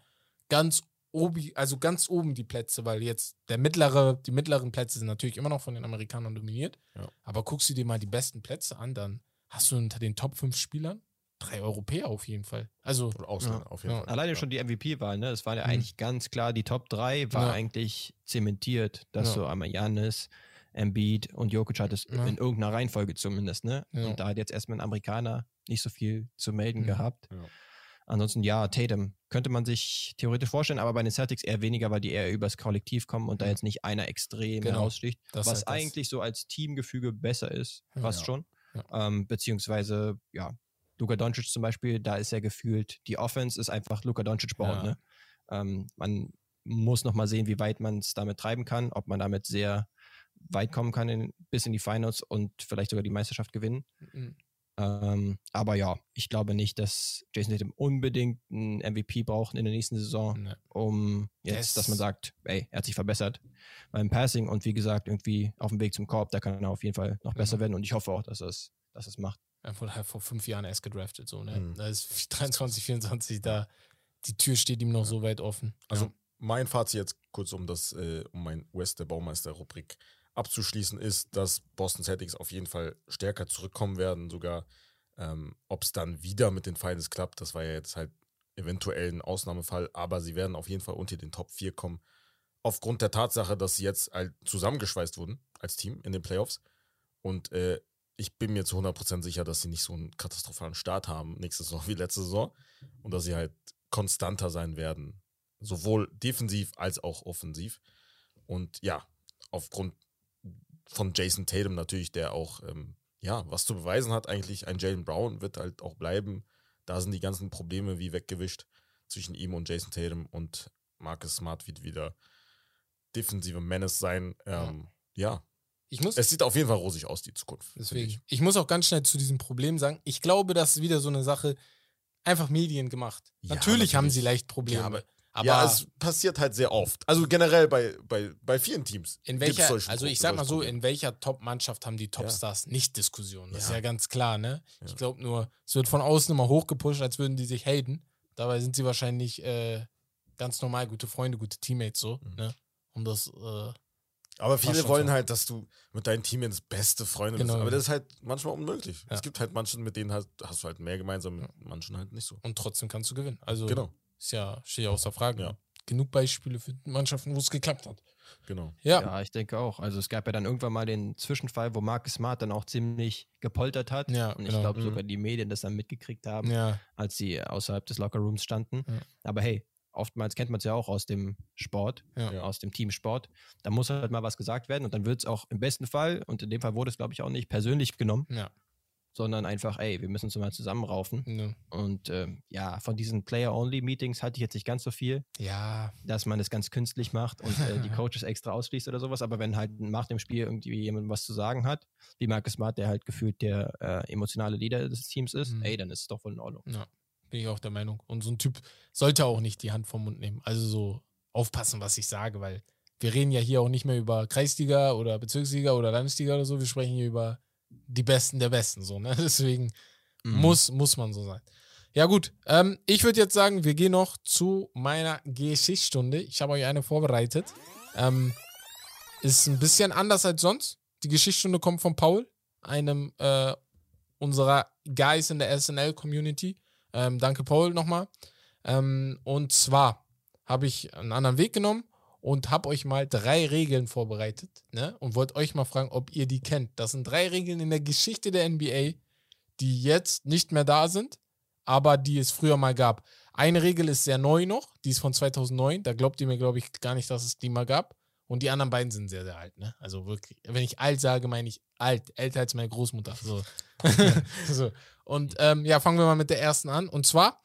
ganz obi, also ganz oben die Plätze, weil jetzt der mittlere, die mittleren Plätze sind natürlich immer noch von den Amerikanern dominiert. Ja. Aber guckst du dir mal die besten Plätze an, dann hast du unter den Top 5 Spielern drei Europäer auf jeden Fall. Also, Und Ausländer auf jeden Ja. Fall. Alleine ja. schon die MVP-Wahl, ne? Das war ja Mhm. eigentlich ganz klar, die Top 3 war Ja. eigentlich zementiert, dass Ja. du einmal Janis, Embiid und Jokic hattest, Ja. in irgendeiner Reihenfolge zumindest, ne? Ja. Und da hat jetzt erstmal ein Amerikaner nicht so viel zu melden Mhm. gehabt. Ja. Ansonsten ja, Tatum könnte man sich theoretisch vorstellen, aber bei den Celtics eher weniger, weil die eher übers Kollektiv kommen und da Ja. jetzt nicht einer extrem Genau. heraussticht, das was halt das. eigentlich so als Teamgefüge besser ist, Ja. fast Ja. schon. Ja. Ähm, beziehungsweise, ja, Luka Doncic zum Beispiel, da ist ja gefühlt, die Offense ist einfach Luka Doncic bauen. Ja. Ne? Ähm, man muss noch mal sehen, wie weit man es damit treiben kann, ob man damit sehr weit kommen kann in, bis in die Finals und vielleicht sogar die Meisterschaft gewinnen. Mhm. Ähm, aber ja, ich glaube nicht, dass Jason Tatum unbedingt einen MVP braucht in der nächsten Saison, Ne. um jetzt, dass man sagt, ey, er hat sich verbessert beim Passing und wie gesagt, irgendwie auf dem Weg zum Korb, da kann er auf jeden Fall noch besser Genau. werden und ich hoffe auch, dass er es dass er es macht. Er wurde halt vor fünf Jahren erst gedraftet, so, ne? Mhm. Da ist [laughs] 23, 24, da die Tür steht ihm noch so weit offen. Also ja. mein Fazit jetzt kurz, um das, äh, um mein West der Baumeister-Rubrik abzuschließen, ist, dass Boston Celtics auf jeden Fall stärker zurückkommen werden. Sogar, ähm, ob es dann wieder mit den Finals klappt, das war ja jetzt halt eventuell ein Ausnahmefall, aber sie werden auf jeden Fall unter den Top 4 kommen. Aufgrund der Tatsache, dass sie jetzt halt zusammengeschweißt wurden als Team in den Playoffs. Und äh, ich bin mir zu 100% sicher, dass sie nicht so einen katastrophalen Start haben nächste Saison [laughs] wie letzte Saison. Und dass sie halt konstanter sein werden. Sowohl defensiv als auch offensiv. Und ja, aufgrund von Jason Tatum natürlich, der auch ähm, ja, was zu beweisen hat, eigentlich ein Jalen Brown wird halt auch bleiben. Da sind die ganzen Probleme wie weggewischt zwischen ihm und Jason Tatum und Marcus Smart wird wieder defensive Menace sein. Ähm, ja. ja. Ich muss, es sieht auf jeden Fall rosig aus, die Zukunft. Deswegen. Ich. ich. muss auch ganz schnell zu diesem Problem sagen, ich glaube, das ist wieder so eine Sache, einfach Medien gemacht. Ja, natürlich, natürlich, haben sie leicht Probleme. Ja, aber, aber ja, es passiert halt sehr oft. Also generell bei, bei, bei vielen Teams. In welcher, also ich sag mal so, in welcher Top-Mannschaft haben die Topstars ja. nicht Diskussionen? Das ist ja ganz klar, ne? Ich glaube nur, es wird von außen immer hochgepusht, als würden die sich haten. Dabei sind sie wahrscheinlich äh, ganz normal gute Freunde, gute Teammates so, mhm. ne? Um das äh, aber viele wollen so. halt, dass du mit deinen Teammates beste Freunde genau. bist. Aber das ist halt manchmal unmöglich. Ja. Es gibt halt manchen, mit denen hast, hast du halt mehr gemeinsam, mit manchen halt nicht so. Und trotzdem kannst du gewinnen. Also genau. ist ja, steht ja außer Frage. Ja. Genug Beispiele für Mannschaften, wo es geklappt hat. Genau. Ja. ja, ich denke auch. Also es gab ja dann irgendwann mal den Zwischenfall, wo Marcus Smart dann auch ziemlich gepoltert hat. Ja, und ich genau. glaube sogar mhm. die Medien das dann mitgekriegt haben, ja. als sie außerhalb des Lockerrooms standen. Ja. Aber hey, oftmals kennt man es ja auch aus dem Sport, ja. aus dem Teamsport. Da muss halt mal was gesagt werden und dann wird es auch im besten Fall, und in dem Fall wurde es, glaube ich, auch nicht persönlich genommen, ja. sondern einfach, ey, wir müssen uns mal zusammenraufen. Ja. Und äh, ja, von diesen Player-Only-Meetings hatte ich jetzt nicht ganz so viel. Ja. Dass man es ganz künstlich macht und äh, die [laughs] Coaches extra ausschließt oder sowas. Aber wenn halt nach dem Spiel irgendwie jemand was zu sagen hat, wie Marcus Smart, der halt gefühlt der äh, emotionale Leader des Teams ist, mhm. ey, dann ist es doch voll in Ordnung. Ja. Bin ich auch der Meinung. Und so ein Typ sollte auch nicht die Hand vom Mund nehmen. Also so aufpassen, was ich sage, weil wir reden ja hier auch nicht mehr über Kreisliga oder Bezirksliga oder Landesliga oder so. Wir sprechen hier über die Besten der Besten. So, ne? [laughs] Deswegen mhm. muss, muss man so sein. Ja, gut. Ähm, ich würde jetzt sagen, wir gehen noch zu meiner Geschichtsstunde. Ich habe euch eine vorbereitet. Ähm, ist ein bisschen anders als sonst. Die Geschichtsstunde kommt von Paul, einem äh, unserer Guys in der SNL-Community. Ähm, danke, Paul, nochmal. Ähm, und zwar habe ich einen anderen Weg genommen und habe euch mal drei Regeln vorbereitet ne? und wollte euch mal fragen, ob ihr die kennt. Das sind drei Regeln in der Geschichte der NBA, die jetzt nicht mehr da sind, aber die es früher mal gab. Eine Regel ist sehr neu noch, die ist von 2009. Da glaubt ihr mir, glaube ich, gar nicht, dass es die mal gab. Und die anderen beiden sind sehr, sehr alt. Ne? Also wirklich, wenn ich alt sage, meine ich alt, älter als meine Großmutter. So. [laughs] so. Und ähm, ja, fangen wir mal mit der ersten an. Und zwar,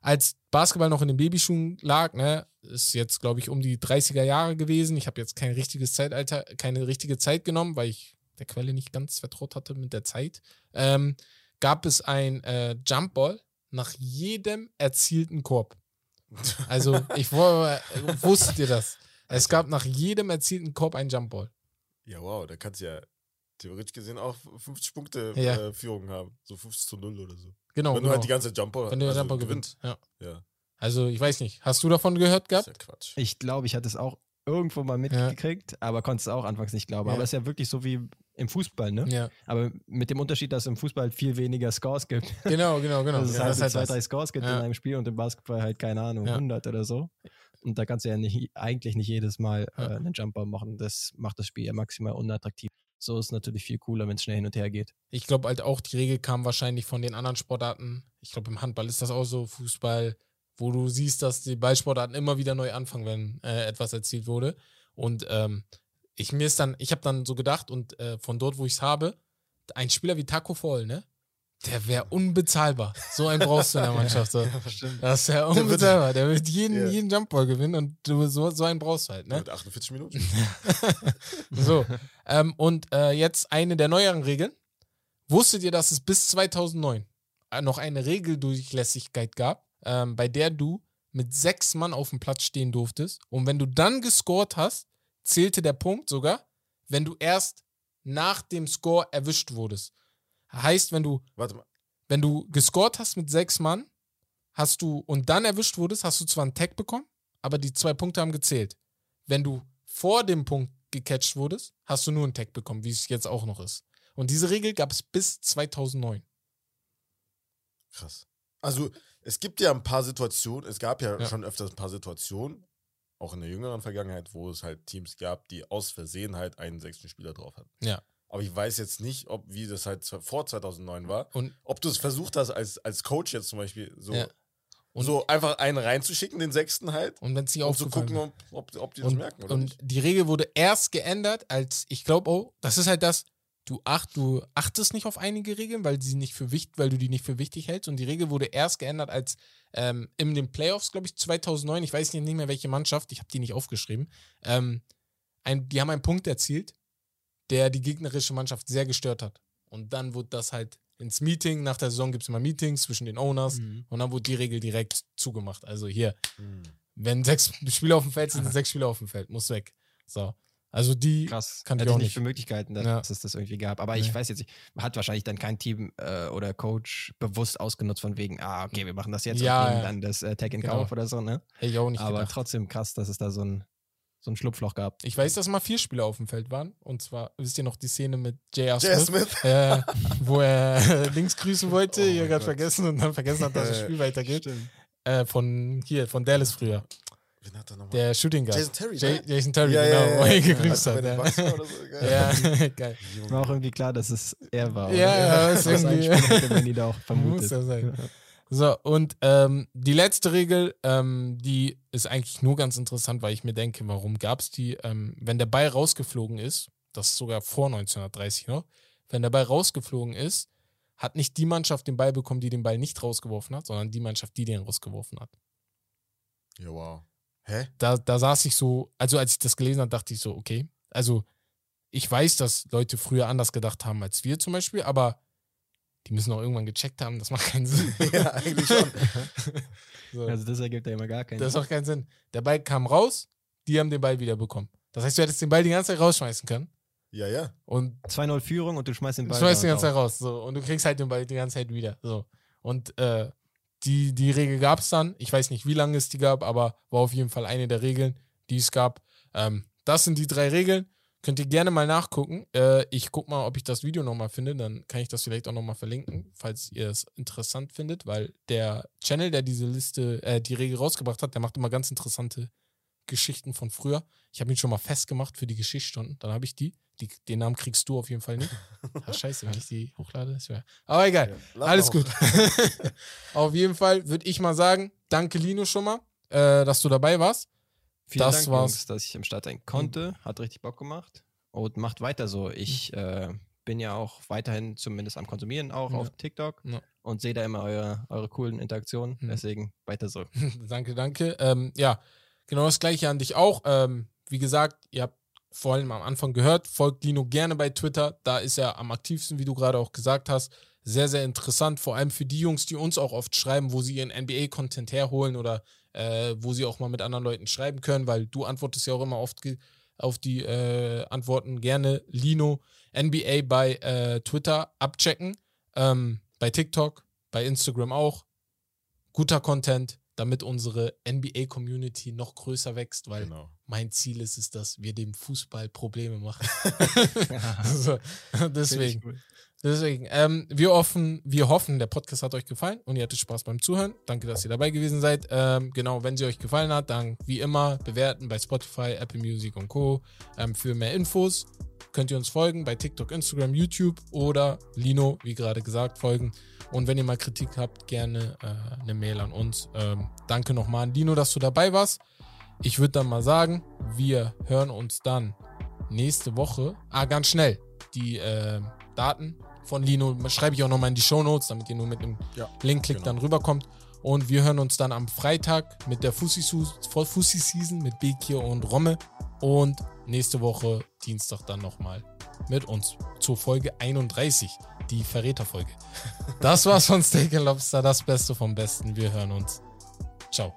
als Basketball noch in den Babyschuhen lag, ne, ist jetzt, glaube ich, um die 30er Jahre gewesen. Ich habe jetzt kein richtiges Zeitalter, keine richtige Zeit genommen, weil ich der Quelle nicht ganz vertraut hatte mit der Zeit. Ähm, gab es ein äh, Jumpball nach jedem erzielten Korb. Also, ich wusste ihr das. Es gab nach jedem erzielten Korb einen Jumpball. Ja, wow, da kannst du ja theoretisch gesehen auch 50 Punkte ja. äh, Führung haben. So 50 zu 0 oder so. Genau. Wenn genau. du halt die ganze Jumper Wenn du also Jumper gewinnst. Ja. ja. Also, ich weiß nicht. Hast du davon gehört gehabt? Das ist ja Quatsch. Ich glaube, ich hatte es auch irgendwo mal mitgekriegt, ja. aber konnte es auch anfangs nicht glauben. Ja. Aber es ist ja wirklich so wie im Fußball, ne? Ja. Aber mit dem Unterschied, dass es im Fußball viel weniger Scores gibt. Genau, genau, genau. [laughs] Dass es halt, halt zwei, drei Scores gibt in einem Spiel und im Basketball halt, keine Ahnung, 100 oder so. Und da kannst du ja nicht, eigentlich nicht jedes Mal äh, einen Jumper machen. Das macht das Spiel ja maximal unattraktiv. So ist es natürlich viel cooler, wenn es schnell hin und her geht. Ich glaube halt auch, die Regel kam wahrscheinlich von den anderen Sportarten. Ich glaube, im Handball ist das auch so, Fußball, wo du siehst, dass die Ballsportarten immer wieder neu anfangen, wenn äh, etwas erzielt wurde. Und ähm, ich mir ist dann, ich habe dann so gedacht, und äh, von dort, wo ich es habe, ein Spieler wie Taco Fall, ne? Der wäre unbezahlbar. So einen brauchst du in der [laughs] Mannschaft. So. ja, das ist ja unbezahlbar. Der wird jeden, yeah. jeden Jumpball gewinnen und du, so, so einen brauchst du halt. Ne? Mit 48 Minuten. [laughs] so. Ähm, und äh, jetzt eine der neueren Regeln. Wusstet ihr, dass es bis 2009 äh, noch eine Regeldurchlässigkeit gab, ähm, bei der du mit sechs Mann auf dem Platz stehen durftest? Und wenn du dann gescored hast, zählte der Punkt sogar, wenn du erst nach dem Score erwischt wurdest. Heißt, wenn du, Warte mal. wenn du gescored hast mit sechs Mann, hast du und dann erwischt wurdest, hast du zwar einen Tag bekommen, aber die zwei Punkte haben gezählt. Wenn du vor dem Punkt gecatcht wurdest, hast du nur einen Tag bekommen, wie es jetzt auch noch ist. Und diese Regel gab es bis 2009. Krass. Also, es gibt ja ein paar Situationen, es gab ja, Ja. schon öfters ein paar Situationen, auch in der jüngeren Vergangenheit, wo es halt Teams gab, die aus Versehen halt einen sechsten Spieler drauf hatten. Ja. Aber ich weiß jetzt nicht, ob wie das halt vor 2009 war. Und, Ob du es versucht hast, als, als Coach jetzt zum Beispiel so, Ja. Und- so einfach einen reinzuschicken, den sechsten halt, und wenn es nicht um zu gucken, ob, ob, ob die das Und, merken oder und nicht. die Regel wurde erst geändert, als ich glaube, oh, das ist halt das, du, acht, du achtest nicht auf einige Regeln, weil, sie nicht für wichtig, weil du die nicht für wichtig hältst. Und die Regel wurde erst geändert, als ähm, in den Playoffs, glaube ich, 2009, ich weiß nicht mehr welche Mannschaft, ich habe die nicht aufgeschrieben, ähm, ein, die haben einen Punkt erzielt, der die gegnerische Mannschaft sehr gestört hat. Und dann wurde das halt ins Meeting, nach der Saison gibt es immer Meetings zwischen den Owners Mhm. und dann wurde die Regel direkt zugemacht. Also hier, Hm. wenn sechs [laughs] Spieler auf dem Feld sind, sind [laughs] sechs Spieler auf dem Feld, muss weg. So. Also die, Krass. Kann ich Hätte auch ich nicht nicht. für Möglichkeiten, dass Ja. es das irgendwie gab. Aber Nee. ich weiß jetzt nicht, hat wahrscheinlich dann kein Team äh, oder Coach bewusst ausgenutzt von wegen, ah, okay, wir machen das jetzt Ja, und nehmen ja. dann das äh, Tag in Genau. Kauf oder so, ne? hätte ich auch nicht Aber gedacht. trotzdem krass, dass es da so ein, so ein Schlupfloch gab. Ich weiß, dass mal vier Spieler auf dem Feld waren. Und zwar, wisst ihr noch die Szene mit J.R. Smith, Smith. äh, wo er [laughs] links grüßen wollte, Oh ihr gerade vergessen und dann vergessen hat, dass das Spiel weitergeht. Äh, von hier, von Dallas früher. Wen hat er nochmal? Der Shooting Guard. Jason Terry, J ne? Jason Terry, Ja, genau, ja, ja, wo er ihn ja. gegrüßt er hat. Ja, [laughs] geil. ja. [laughs] War auch irgendwie klar, dass es er war. Ja, ja, ist das irgendwie- hätte Manny da auch Muss vermutet. ja sein. So, und ähm, die letzte Regel, ähm, die ist eigentlich nur ganz interessant, weil ich mir denke, warum gab es die? Ähm, wenn der Ball rausgeflogen ist, das ist sogar vor 1930 noch, wenn der Ball rausgeflogen ist, hat nicht die Mannschaft den Ball bekommen, die den Ball nicht rausgeworfen hat, sondern die Mannschaft, die den rausgeworfen hat. Ja, wow. Hä? Da, da saß ich so, also als ich das gelesen habe, dachte ich so, okay, also ich weiß, dass Leute früher anders gedacht haben als wir zum Beispiel, aber die müssen auch irgendwann gecheckt haben, das macht keinen Sinn. [laughs] Ja, eigentlich schon. [laughs] so. Also das ergibt ja immer gar keinen Das Sinn. macht keinen Sinn. Der Ball kam raus, die haben den Ball wieder bekommen. Das heißt, du hättest den Ball die ganze Zeit rausschmeißen können Ja, ja. und 2-0 Führung und du schmeißt den du Ball. schmeißt die ganze Zeit raus. So. Und du kriegst halt den Ball die ganze Zeit wieder. So. Und äh, die, die Regel gab es dann. Ich weiß nicht, wie lange es die gab, aber war auf jeden Fall eine der Regeln, die es gab. Ähm, das sind die drei Regeln. Könnt ihr gerne mal nachgucken. Äh, ich guck mal, ob ich das Video nochmal finde. Dann kann ich das vielleicht auch nochmal verlinken, falls ihr es interessant findet, weil der Channel, der diese Liste, äh, die Regel rausgebracht hat, der macht immer ganz interessante Geschichten von früher. Ich habe ihn schon mal festgemacht für die Geschichtsstunden. Dann habe ich die. die. Den Namen kriegst du auf jeden Fall nicht. [laughs] Ach, scheiße, wenn ich die hochlade. ist ja- Aber egal. Ja, Alles gut. [laughs] auf jeden Fall würde ich mal sagen, danke Lino schon mal, äh, dass du dabei warst. Vielen Das Dank, war's. Jungs, dass ich im Start sein konnte. Hat richtig Bock gemacht. Und macht weiter so. Ich äh, bin ja auch weiterhin zumindest am Konsumieren, auch Ja. auf TikTok. Ja. Und sehe da immer eure, eure coolen Interaktionen. Mhm. Deswegen weiter so. [laughs] danke, danke. Ähm, ja, genau das gleiche an dich auch. Ähm, wie gesagt, ihr habt vor allem am Anfang gehört, folgt Lino gerne bei Twitter. Da ist er am aktivsten, wie du gerade auch gesagt hast. Sehr, sehr interessant, vor allem für die Jungs, die uns auch oft schreiben, wo sie ihren NBA-Content herholen oder äh, wo sie auch mal mit anderen Leuten schreiben können, weil du antwortest ja auch immer oft auf die äh, Antworten. Gerne Lino NBA bei äh, Twitter abchecken, ähm, bei TikTok, bei Instagram auch. Guter Content, damit unsere NBA-Community noch größer wächst, weil Genau. mein Ziel ist es, dass wir dem Fußball Probleme machen. [laughs] [laughs] so, deswegen. Deswegen, ähm, wir, hoffen, wir hoffen, der Podcast hat euch gefallen und ihr hattet Spaß beim Zuhören. Danke, dass ihr dabei gewesen seid. Ähm, genau, wenn sie euch gefallen hat, dann wie immer bewerten bei Spotify, Apple Music und Co. Ähm, für mehr Infos könnt ihr uns folgen bei TikTok, Instagram, YouTube oder Lino, wie gerade gesagt, folgen. Und wenn ihr mal Kritik habt, gerne äh, eine Mail an uns. Ähm, danke nochmal an Lino, dass du dabei warst. Ich würde dann mal sagen, wir hören uns dann nächste Woche. Ah, ganz schnell. Die äh, Daten von Lino schreibe ich auch nochmal in die Show Notes, damit ihr nur mit dem Ja, Link-Klick genau. dann rüberkommt. Und wir hören uns dann am Freitag mit der Fussi-Season mit Bekir und Romme. Und nächste Woche Dienstag dann nochmal mit uns zur Folge 31, die Verräterfolge. [laughs] Das war's von Steak and Lobster, das Beste vom Besten. Wir hören uns. Ciao.